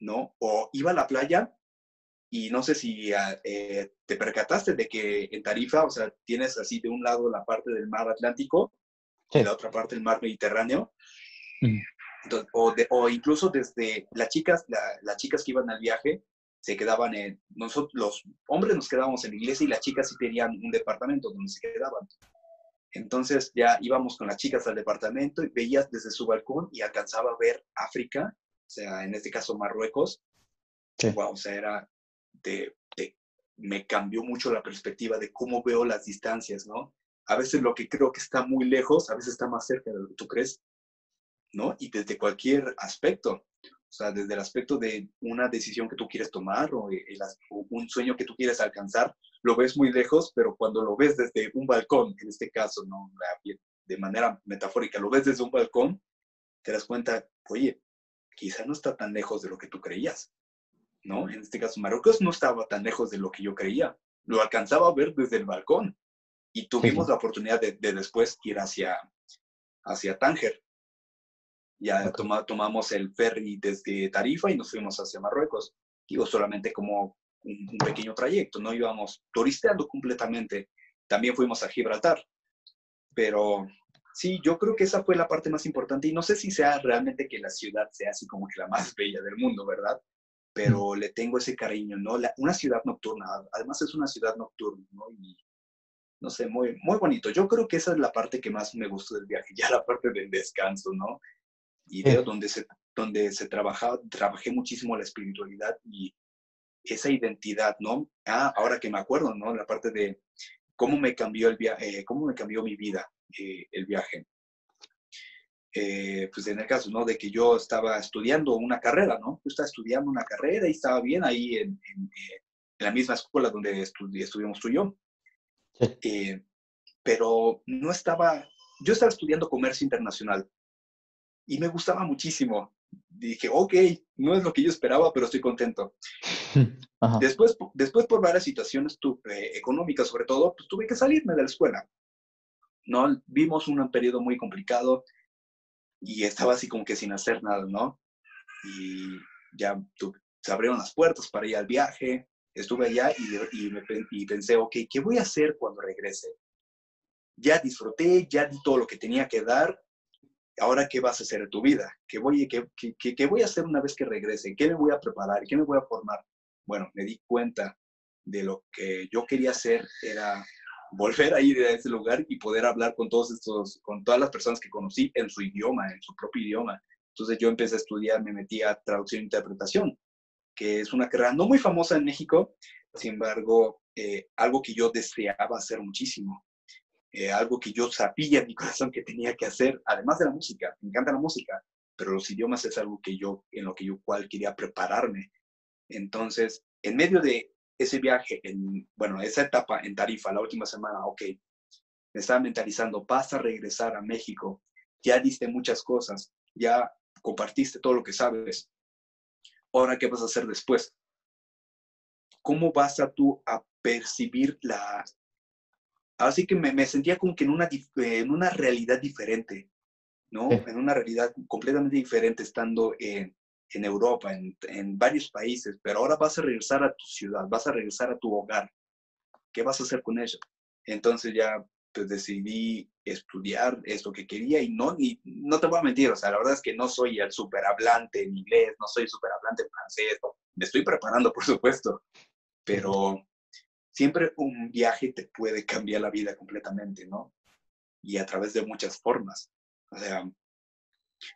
¿no? O iba a la playa y no sé si ah, eh, te percataste de que en Tarifa, o sea, tienes así de un lado la parte del mar Atlántico y de la otra parte el mar Mediterráneo o, o incluso desde las chicas, las chicas que iban al viaje se quedaban en, nosotros los hombres nos quedábamos en la iglesia y las chicas sí tenían un departamento donde se quedaban. Entonces ya íbamos con las chicas al departamento y veías desde su balcón y alcanzaba a ver África, o sea, en este caso Marruecos. Wow, o sea, era de, de, me cambió mucho la perspectiva de cómo veo las distancias, ¿no? A veces lo que creo que está muy lejos, a veces está más cerca de lo que tú crees. ¿No? Y desde cualquier aspecto, o sea, desde el aspecto de una decisión que tú quieres tomar o, un sueño que tú quieres alcanzar, lo ves muy lejos, pero cuando lo ves desde un balcón, en este caso, ¿no? De manera metafórica, lo ves desde un balcón, te das cuenta, oye, quizá no está tan lejos de lo que tú creías, ¿no? En este caso, Marruecos no estaba tan lejos de lo que yo creía, lo alcanzaba a ver desde el balcón y tuvimos la oportunidad de, de, después ir hacia, hacia Tánger, ya tomamos el ferry desde Tarifa y nos fuimos hacia Marruecos. Digo, solamente como un, pequeño trayecto, no íbamos turisteando completamente. También fuimos a Gibraltar. Pero sí, yo creo que esa fue la parte más importante y no sé si sea realmente que la ciudad sea así como que la más bella del mundo, ¿verdad? Pero le tengo ese cariño, ¿no? una ciudad nocturna, además es una ciudad nocturna, ¿no? Y no sé, muy, muy bonito. Yo creo que esa es la parte que más me gustó del viaje, ya la parte del descanso, ¿no? Veo donde se, donde se trabajaba, trabajé muchísimo la espiritualidad y esa identidad, ¿no? Ah, ahora que me acuerdo, ¿no? La parte de cómo me cambió el viaje, eh, cómo me cambió mi vida eh, el viaje. Eh, pues en el caso, ¿no? De que yo estaba estudiando una carrera, ¿no? Yo estaba estudiando una carrera y estaba bien ahí en, en, la misma escuela donde estuvimos tú y yo. pero no estaba, yo estaba estudiando comercio internacional y me gustaba muchísimo. Dije, ok, no es lo que yo esperaba, pero estoy contento. Después, después, por varias situaciones eh, económicas, sobre todo, pues tuve que salirme de la escuela. ¿no? Vimos un periodo muy complicado y estaba así como que sin hacer nada, ¿no? Y ya se abrieron las puertas para ir al viaje, estuve allá y, y, me, y pensé, ok, ¿qué voy a hacer cuando regrese? Ya disfruté, ya di todo lo que tenía que dar, ahora qué vas a hacer en tu vida, ¿Qué voy, qué, qué voy a hacer una vez que regrese, qué me voy a preparar, qué me voy a formar. Bueno, me di cuenta de lo que yo quería hacer era volver a ir a ese lugar y poder hablar con todos estos, con todas las personas que conocí en su idioma, en su propio idioma. Entonces yo empecé a estudiar, me metí a traducción e interpretación. que es una carrera no muy famosa en México, sin embargo, eh, algo que yo deseaba hacer muchísimo, eh, algo que yo sabía en mi corazón que tenía que hacer, además de la música, me encanta la música, pero los idiomas es algo que yo, en lo que yo cual quería prepararme. Entonces, en medio de ese viaje, en, bueno, esa etapa en Tarifa, la última semana, ok, me estaba mentalizando, vas a regresar a México, ya diste muchas cosas, ya compartiste todo lo que sabes, ahora qué vas a hacer después. ¿Cómo vas a tú a percibir la... Así que me, sentía como que en una, en una realidad diferente, ¿no? En una realidad completamente diferente estando en, en Europa, en, en, varios países, pero ahora vas a regresar a tu ciudad, vas a regresar a tu hogar. ¿Qué vas a hacer con ello? Entonces ya pues decidí estudiar esto que quería y no, y no te voy a mentir, o sea, la verdad es que no soy el super hablante en inglés, no soy super hablante en francés, me estoy preparando, por supuesto, pero siempre un viaje te puede cambiar la vida completamente, ¿no? Y a través de muchas formas. O sea,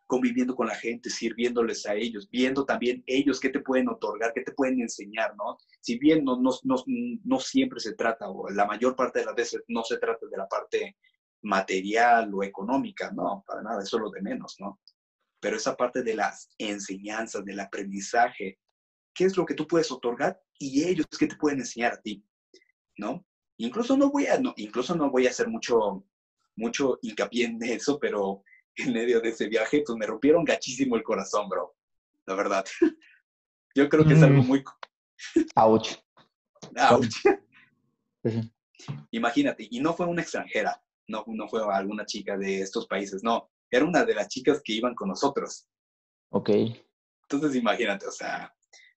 conviviendo con la gente, sirviéndoles a ellos, viendo también ellos qué te pueden otorgar, qué te pueden enseñar, ¿no? Si bien no, no, no, no siempre se trata, o la mayor parte de las veces no se trata de la parte material o económica, no, para nada, eso es lo de menos, ¿no? Pero esa parte de las enseñanzas, del aprendizaje, ¿qué es lo que tú puedes otorgar? Y ellos qué te pueden enseñar a ti, ¿no? Incluso no voy a, no, incluso no voy a hacer mucho, mucho hincapié en eso, pero en medio de ese viaje, pues me rompieron gachísimo el corazón, bro. La verdad. Yo creo que es algo mm. muy... Ouch. Ouch. Imagínate, y no fue una extranjera, no, no fue alguna chica de estos países, no, era una de las chicas que iban con nosotros. Ok. Entonces imagínate, o sea,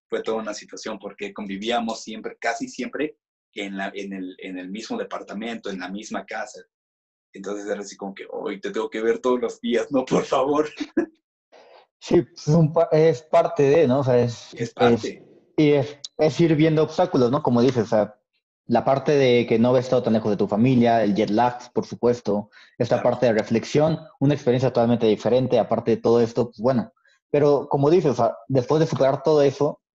fue toda una situación porque convivíamos siempre, casi siempre, en, la, en, el, en el mismo departamento, en la misma casa. Entonces era así como que, hoy te tengo que ver todos los días, ¿no? Por favor. Sí, es, parte de, ¿no? O sea, es, es parte. y es, ir viendo obstáculos, ¿no? Como dices, o sea, la parte de que no ves estado tan lejos de tu familia, el jet lag, por supuesto, esta parte de reflexión, una experiencia totalmente diferente, aparte de todo esto, pues bueno. Pero como dices, o sea, después de superar todo eso, pues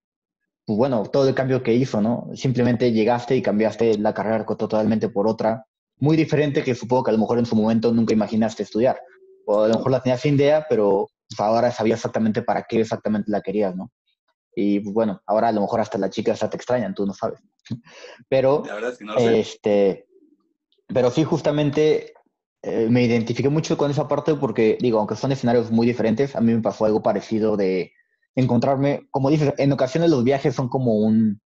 bueno, todo el cambio que hizo, ¿no? Simplemente llegaste y cambiaste la carrera totalmente por otra, muy diferente que supongo que a lo mejor en su momento nunca imaginaste estudiar. O a lo mejor la tenías sin idea, pero pues, ahora sabías exactamente para qué exactamente la querías, ¿no? Y pues, bueno, ahora a lo mejor hasta la chica hasta te extrañan, tú no sabes. Pero, la verdad es que no este, pero sí, justamente eh, me identifiqué mucho con esa parte porque, digo, aunque son escenarios muy diferentes, a mí me pasó algo parecido de encontrarme, como dices, en ocasiones los viajes son como un,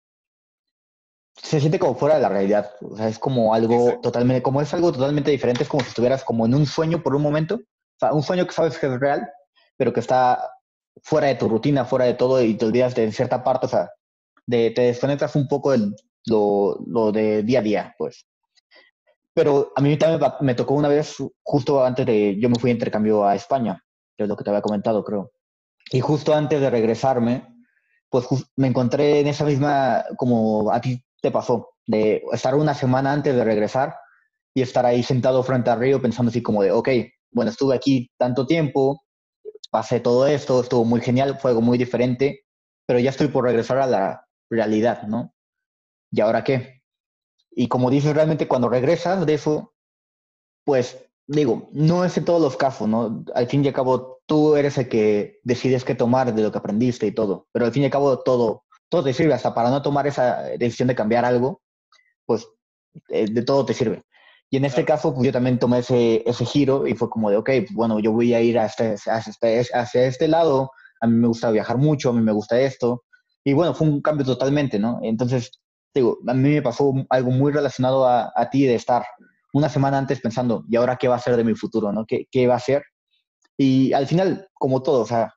se siente como fuera de la realidad. O sea, es como algo totalmente, como es algo totalmente diferente, es como si estuvieras como en un sueño por un momento. O sea, un sueño que sabes que es real, pero que está fuera de tu rutina, fuera de todo y te olvidas de cierta parte, o sea, de, te desconectas un poco de lo, lo de día a día, pues. Pero a mí también me tocó una vez, justo antes de, yo me fui a intercambio a España, que es lo que te había comentado, creo. Y justo antes de regresarme, pues me encontré en esa misma, como a ti te pasó? De estar una semana antes de regresar y estar ahí sentado frente al río pensando así como de, ok, bueno, estuve aquí tanto tiempo, pasé todo esto, estuvo muy genial, fue algo muy diferente, pero ya estoy por regresar a la realidad, ¿no? ¿Y ahora qué? Y como dices, realmente cuando regresas de eso, pues digo, no es en todos los casos, ¿no? Al fin y al cabo, tú eres el que decides qué tomar de lo que aprendiste y todo, pero al fin y al cabo todo todo te sirve, hasta para no tomar esa decisión de cambiar algo, pues eh, de todo te sirve. Y en este caso, pues yo también tomé ese, ese giro y fue como de, ok, pues, bueno, yo voy a ir a este, este, hacia este lado, a mí me gusta viajar mucho, a mí me gusta esto. Y bueno, fue un cambio totalmente, ¿no? Entonces, digo, a mí me pasó algo muy relacionado a, a ti de estar una semana antes pensando, ¿y ahora qué va a ser de mi futuro, ¿no? ¿Qué, qué va a ser? Y al final, como todo, o sea,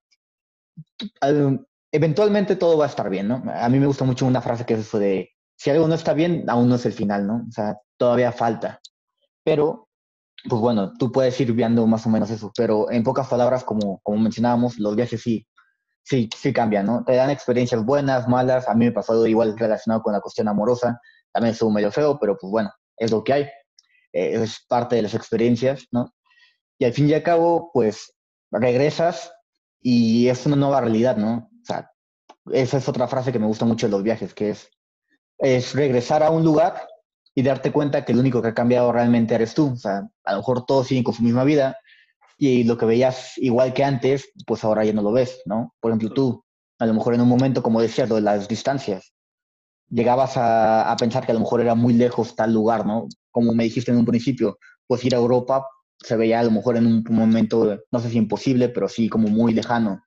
eventualmente todo va a estar bien, ¿no? A mí me gusta mucho una frase que es eso de, si algo no está bien, aún no es el final, ¿no? O sea, todavía falta. Pero, pues bueno, tú puedes ir viendo más o menos eso, pero en pocas palabras, como, como mencionábamos, los viajes sí, sí, sí cambian, ¿no? Te dan experiencias buenas, malas, a mí me pasó igual relacionado con la cuestión amorosa, también estuvo medio feo, pero pues bueno, es lo que hay, eh, es parte de las experiencias, ¿no? Y al fin y al cabo, pues regresas y es una nueva realidad, ¿no? esa es otra frase que me gusta mucho de los viajes, que es, es regresar a un lugar y darte cuenta que el único que ha cambiado realmente eres tú. O sea, a lo mejor todos siguen con su misma vida y lo que veías igual que antes, pues ahora ya no lo ves, ¿no? Por ejemplo, tú, a lo mejor en un momento, como decías, lo de las distancias, llegabas a, a pensar que a lo mejor era muy lejos tal lugar, ¿no? Como me dijiste en un principio, pues ir a Europa se veía a lo mejor en un momento, no sé si imposible, pero sí como muy lejano.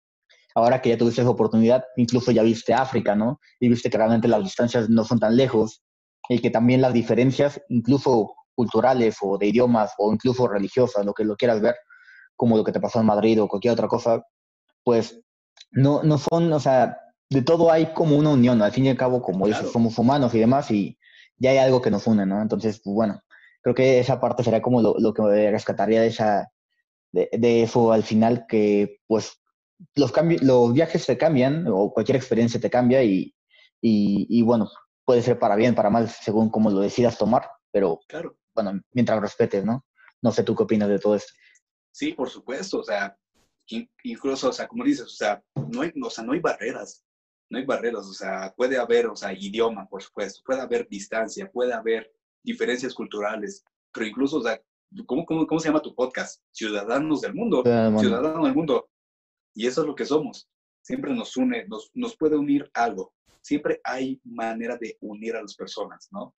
Ahora que ya tuviste esa oportunidad, incluso ya viste África, ¿no? Y viste que realmente las distancias no son tan lejos y que también las diferencias, incluso culturales o de idiomas o incluso religiosas, lo que lo quieras ver, como lo que te pasó en Madrid o cualquier otra cosa, pues no, no son, o sea, de todo hay como una unión, al fin y al cabo, como dices, somos humanos y demás, y ya hay algo que nos une, ¿no? Entonces, pues bueno, creo que esa parte sería como lo, lo que rescataría de, esa, de, de, eso al final, que pues los, los viajes se cambian, o cualquier experiencia te cambia, y, y, y bueno, puede ser para bien, para mal, según como lo decidas tomar, pero claro. bueno, mientras respetes, ¿no? No sé tú qué opinas de todo esto. Sí, por supuesto, o sea, incluso, o sea, como dices, o sea, no hay, o sea, no hay barreras, no hay barreras, o sea, puede haber, o sea, idioma, por supuesto, puede haber distancia, puede haber diferencias culturales, pero incluso, o sea, ¿cómo, cómo, cómo se llama tu podcast? Ciudadanos del mundo, ciudadanos del mundo. Y eso es lo que somos. Siempre nos une, nos, nos puede unir algo. Siempre hay manera de unir a las personas, ¿no?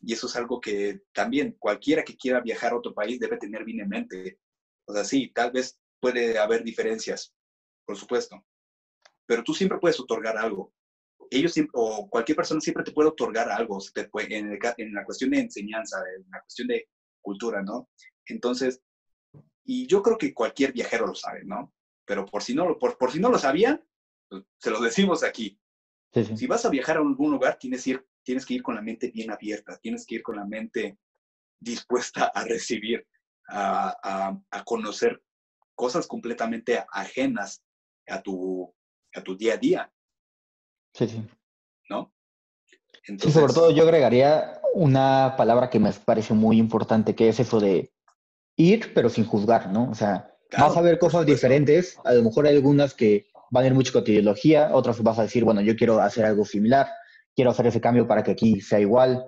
Y eso es algo que también cualquiera que quiera viajar a otro país debe tener bien en mente. O sea, sí, tal vez puede haber diferencias, por supuesto, pero tú siempre puedes otorgar algo. Ellos siempre, o cualquier persona siempre te puede otorgar algo te puede, en, en, la cuestión de enseñanza, en la cuestión de cultura, ¿no? Entonces, y yo creo que cualquier viajero lo sabe, ¿no? Pero por si no, por, por si no lo sabían, pues, se lo decimos aquí. Sí, sí. Si vas a viajar a algún lugar, tienes, ir, tienes que ir con la mente bien abierta, tienes que ir con la mente dispuesta a recibir, a, a, a conocer cosas completamente ajenas a tu, a tu día a día. Sí, sí. ¿No? Entonces, sí, sobre todo yo agregaría una palabra que me parece muy importante, que es eso de ir, pero sin juzgar, ¿no? O sea, claro, vas a ver cosas diferentes, a lo mejor hay algunas que van a ir mucho con tu ideología, otras vas a decir, bueno, yo quiero hacer algo similar, quiero hacer ese cambio para que aquí sea igual.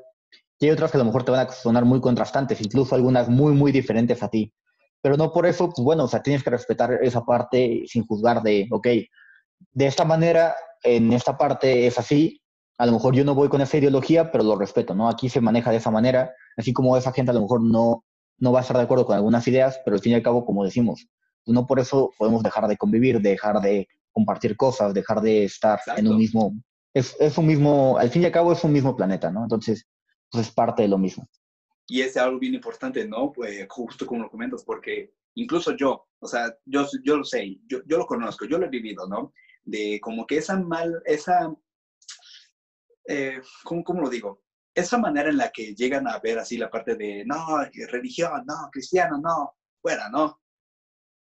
Y hay otras que a lo mejor te van a sonar muy contrastantes, incluso algunas muy, muy diferentes a ti. Pero no por eso, pues bueno, o sea, tienes que respetar esa parte sin juzgar de, ok, de esta manera, en esta parte es así, a lo mejor yo no voy con esa ideología, pero lo respeto, ¿no? Aquí se maneja de esa manera, así como esa gente a lo mejor no, no va a estar de acuerdo con algunas ideas, pero al fin y al cabo, como decimos, no por eso podemos dejar de convivir, dejar de compartir cosas, dejar de estar Exacto. en un mismo, es, es un mismo, al fin y al cabo es un mismo planeta, ¿no? Entonces, pues es parte de lo mismo. Y es algo bien importante, ¿no? Pues justo como lo comentas, porque incluso yo, o sea, yo, yo lo sé, yo, yo lo conozco, yo lo he vivido, ¿no? De como que esa mal, esa, eh, ¿cómo, ¿cómo lo digo? Esa manera en la que llegan a ver así la parte de, no, religión, no, cristiano, no, fuera, ¿no?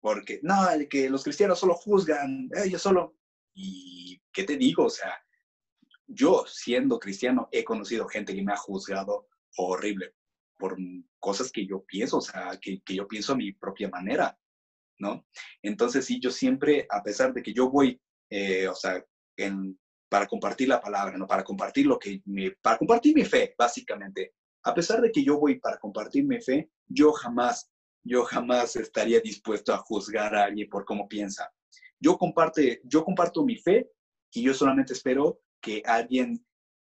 Porque, no, que los cristianos solo juzgan, ellos solo... ¿Y qué te digo? O sea, yo siendo cristiano he conocido gente que me ha juzgado horrible por cosas que yo pienso, o sea, que, que, yo pienso a mi propia manera, ¿no? Entonces, sí, yo siempre, a pesar de que yo voy, eh, o sea, en, para compartir la palabra, ¿no? Para compartir lo que, me, para compartir mi fe, básicamente. A pesar de que yo voy para compartir mi fe, yo jamás, yo jamás estaría dispuesto a juzgar a alguien por cómo piensa. Yo, comparte, yo comparto mi fe y yo solamente espero que alguien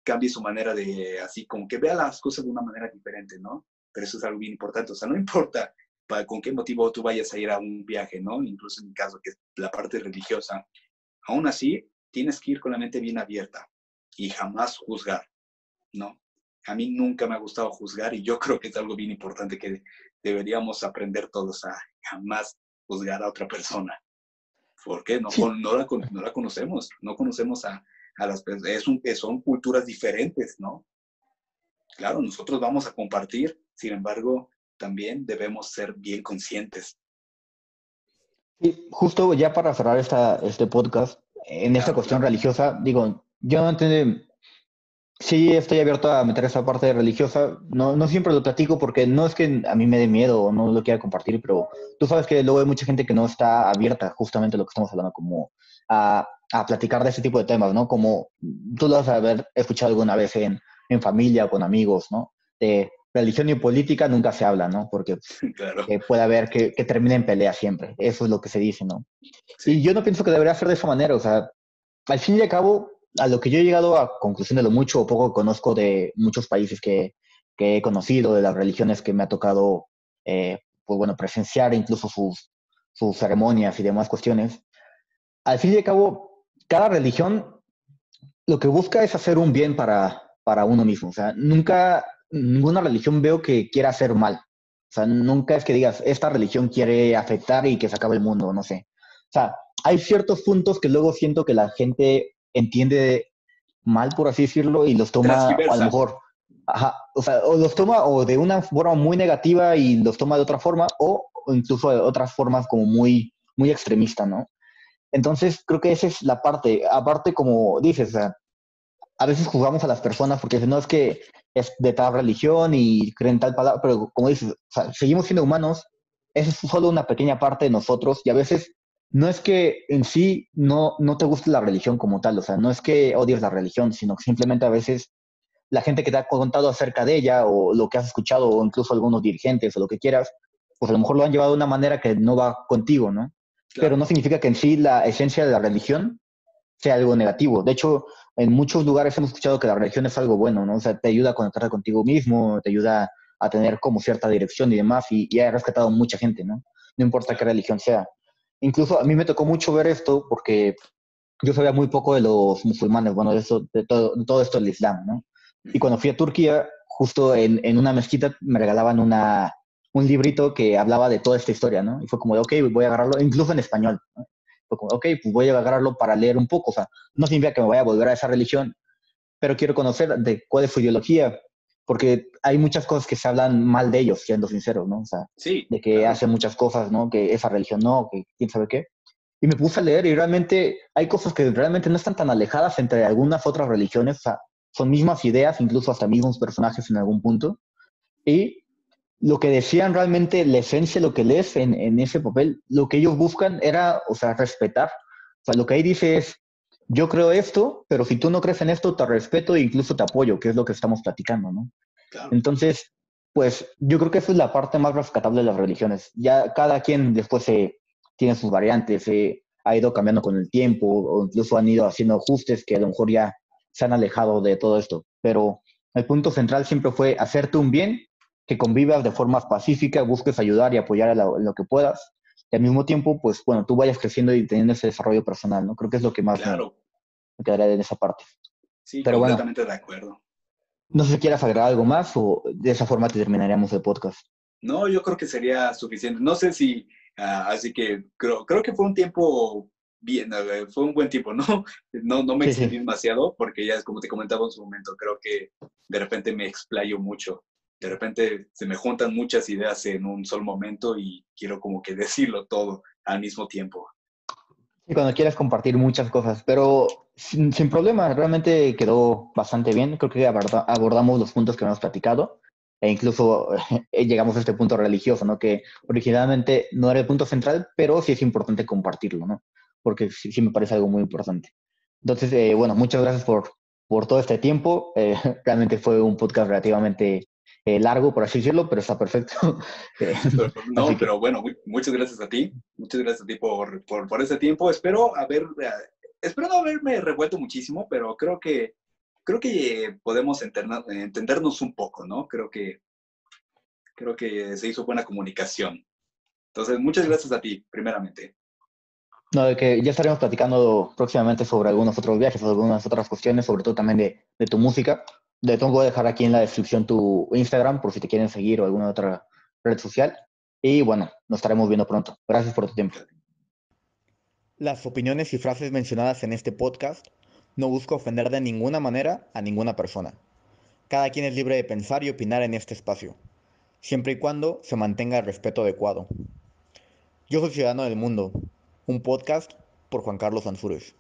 cambie su manera de, así como que vea las cosas de una manera diferente, ¿no? Pero eso es algo bien importante, o sea, no importa para, con qué motivo tú vayas a ir a un viaje, ¿no? Incluso en mi caso, que es la parte religiosa, aún así tienes que ir con la mente bien abierta y jamás juzgar, ¿no? A mí nunca me ha gustado juzgar y yo creo que es algo bien importante que deberíamos aprender todos a jamás juzgar a otra persona. ¿Por qué? No, no, la, no la conocemos, no conocemos a, a las es un, son culturas diferentes, ¿no? Claro, nosotros vamos a compartir, sin embargo, también debemos ser bien conscientes. Sí, justo ya para cerrar esta, este podcast, en esta cuestión religiosa, digo, yo no entiendo, sí estoy abierto a meter esa parte religiosa, no, no siempre lo platico porque no es que a mí me dé miedo o no lo quiera compartir, pero tú sabes que luego hay mucha gente que no está abierta justamente a lo que estamos hablando, como a, a, platicar de ese tipo de temas, ¿no? Como tú lo vas a haber escuchado alguna vez en, en familia o con amigos, ¿no? De religión y política nunca se habla, ¿no? Porque eh, puede haber que, que, termine en pelea siempre. Eso es lo que se dice, ¿no? Y yo no pienso que debería ser de esa manera. O sea, al fin y al cabo, a lo que yo he llegado a conclusión de lo mucho o poco que conozco de muchos países que, que, he conocido, de las religiones que me ha tocado, eh, pues bueno, presenciar incluso sus, sus ceremonias y demás cuestiones. Al fin y al cabo, cada religión lo que busca es hacer un bien para, para uno mismo. O sea, nunca ninguna religión veo que quiera hacer mal. O sea, nunca es que digas, esta religión quiere afectar y que se acabe el mundo, no sé. O sea, hay ciertos puntos que luego siento que la gente entiende mal, por así decirlo, y los toma a lo mejor, ajá, o sea, o los toma o de una forma muy negativa y los toma de otra forma, o, incluso de otras formas como muy, muy extremista, ¿no? Entonces, creo que esa es la parte. Aparte, como dices, o sea, a veces juzgamos a las personas porque no es que es de tal religión y creen tal palabra, pero como dices, seguimos siendo humanos, es solo una pequeña parte de nosotros y a veces no es que en sí no, no te guste la religión como tal, o sea, no es que odies la religión, sino que simplemente a veces la gente que te ha contado acerca de ella o lo que has escuchado o incluso algunos dirigentes o lo que quieras, pues a lo mejor lo han llevado de una manera que no va contigo, ¿no? Pero no significa que en sí la esencia de la religión sea algo negativo. De hecho, en muchos lugares hemos escuchado que la religión es algo bueno, ¿no? O sea, te ayuda a conectarte contigo mismo, te ayuda a tener como cierta dirección y demás, y, y ha rescatado mucha gente, ¿no? No importa qué religión sea. Incluso a mí me tocó mucho ver esto porque yo sabía muy poco de los musulmanes, bueno, de, eso, de, todo, todo esto del Islam, ¿no? Y cuando fui a Turquía, justo en, en una mezquita me regalaban una, un librito que hablaba de toda esta historia, ¿no? Y fue como de, ok, voy a agarrarlo, incluso en español. ¿no? Ok, pues voy a agarrarlo para leer un poco. O sea, no significa que me vaya a volver a esa religión, pero quiero conocer de cuál es su ideología, porque hay muchas cosas que se hablan mal de ellos, siendo sinceros, ¿no? O sea, sí, de que hacen muchas cosas, ¿no? Que esa religión no, que quién sabe qué. Y me puse a leer y realmente hay cosas que realmente no están tan alejadas entre algunas otras religiones, o sea, son mismas ideas, incluso hasta mismos personajes en algún punto. Y lo que decían realmente, la esencia, lo que lees en, en, ese papel, lo que ellos buscan era, o sea, respetar. O sea, lo que ahí dice es, yo creo esto, pero si tú no crees en esto, te respeto e incluso te apoyo, que es lo que estamos platicando, ¿no? Claro. Entonces, pues yo creo que esa es la parte más rescatable de las religiones. Ya cada quien después se, tiene sus variantes, se ha ido cambiando con el tiempo o incluso han ido haciendo ajustes que a lo mejor ya se han alejado de todo esto. Pero el punto central siempre fue hacerte un bien que convivas de forma pacífica, busques ayudar y apoyar en lo, que puedas. Y al mismo tiempo, pues bueno, tú vayas creciendo y teniendo ese desarrollo personal, ¿no? Creo que es lo que más claro. me, quedaría en esa parte. Sí, Pero completamente de acuerdo. No sé si quieras agregar algo más o de esa forma terminaríamos el podcast. No, yo creo que sería suficiente. No sé si, uh, así que creo, creo que fue un tiempo bien, fue un buen tiempo, ¿no? No, no me extendí sí, sí. demasiado porque ya es como te comentaba en su momento, creo que de repente me explayo mucho de repente se me juntan muchas ideas en un solo momento y quiero como que decirlo todo al mismo tiempo. Sí, cuando quieras compartir muchas cosas, pero sin, sin problema, realmente quedó bastante bien. Creo que abordamos los puntos que hemos platicado e incluso eh, llegamos a este punto religioso, ¿no? Que originalmente no era el punto central, pero sí es importante compartirlo, ¿no? Porque sí, me parece algo muy importante. Entonces, eh, bueno, muchas gracias por, por todo este tiempo. Eh, realmente fue un podcast relativamente eh, largo, por así decirlo, pero está perfecto. Eh, no, que... pero bueno, muchas gracias a ti, muchas gracias a ti por, por, por ese tiempo. Espero haber, eh, espero no haberme revuelto muchísimo, pero creo que, creo que podemos enterna, entendernos un poco, ¿no? Creo que, creo que se hizo buena comunicación. Entonces, muchas gracias a ti, primeramente. No, de que ya estaremos platicando próximamente sobre algunos otros viajes, algunas otras cuestiones, sobre todo también de, de tu música. De tengo que dejar aquí en la descripción tu Instagram por si te quieren seguir o alguna otra red social. Y bueno, nos estaremos viendo pronto. Gracias por tu tiempo. Las opiniones y frases mencionadas en este podcast no busco ofender de ninguna manera a ninguna persona. Cada quien es libre de pensar y opinar en este espacio, siempre y cuando se mantenga el respeto adecuado. Yo soy Ciudadano del Mundo, un podcast por Juan Carlos Ansúrez.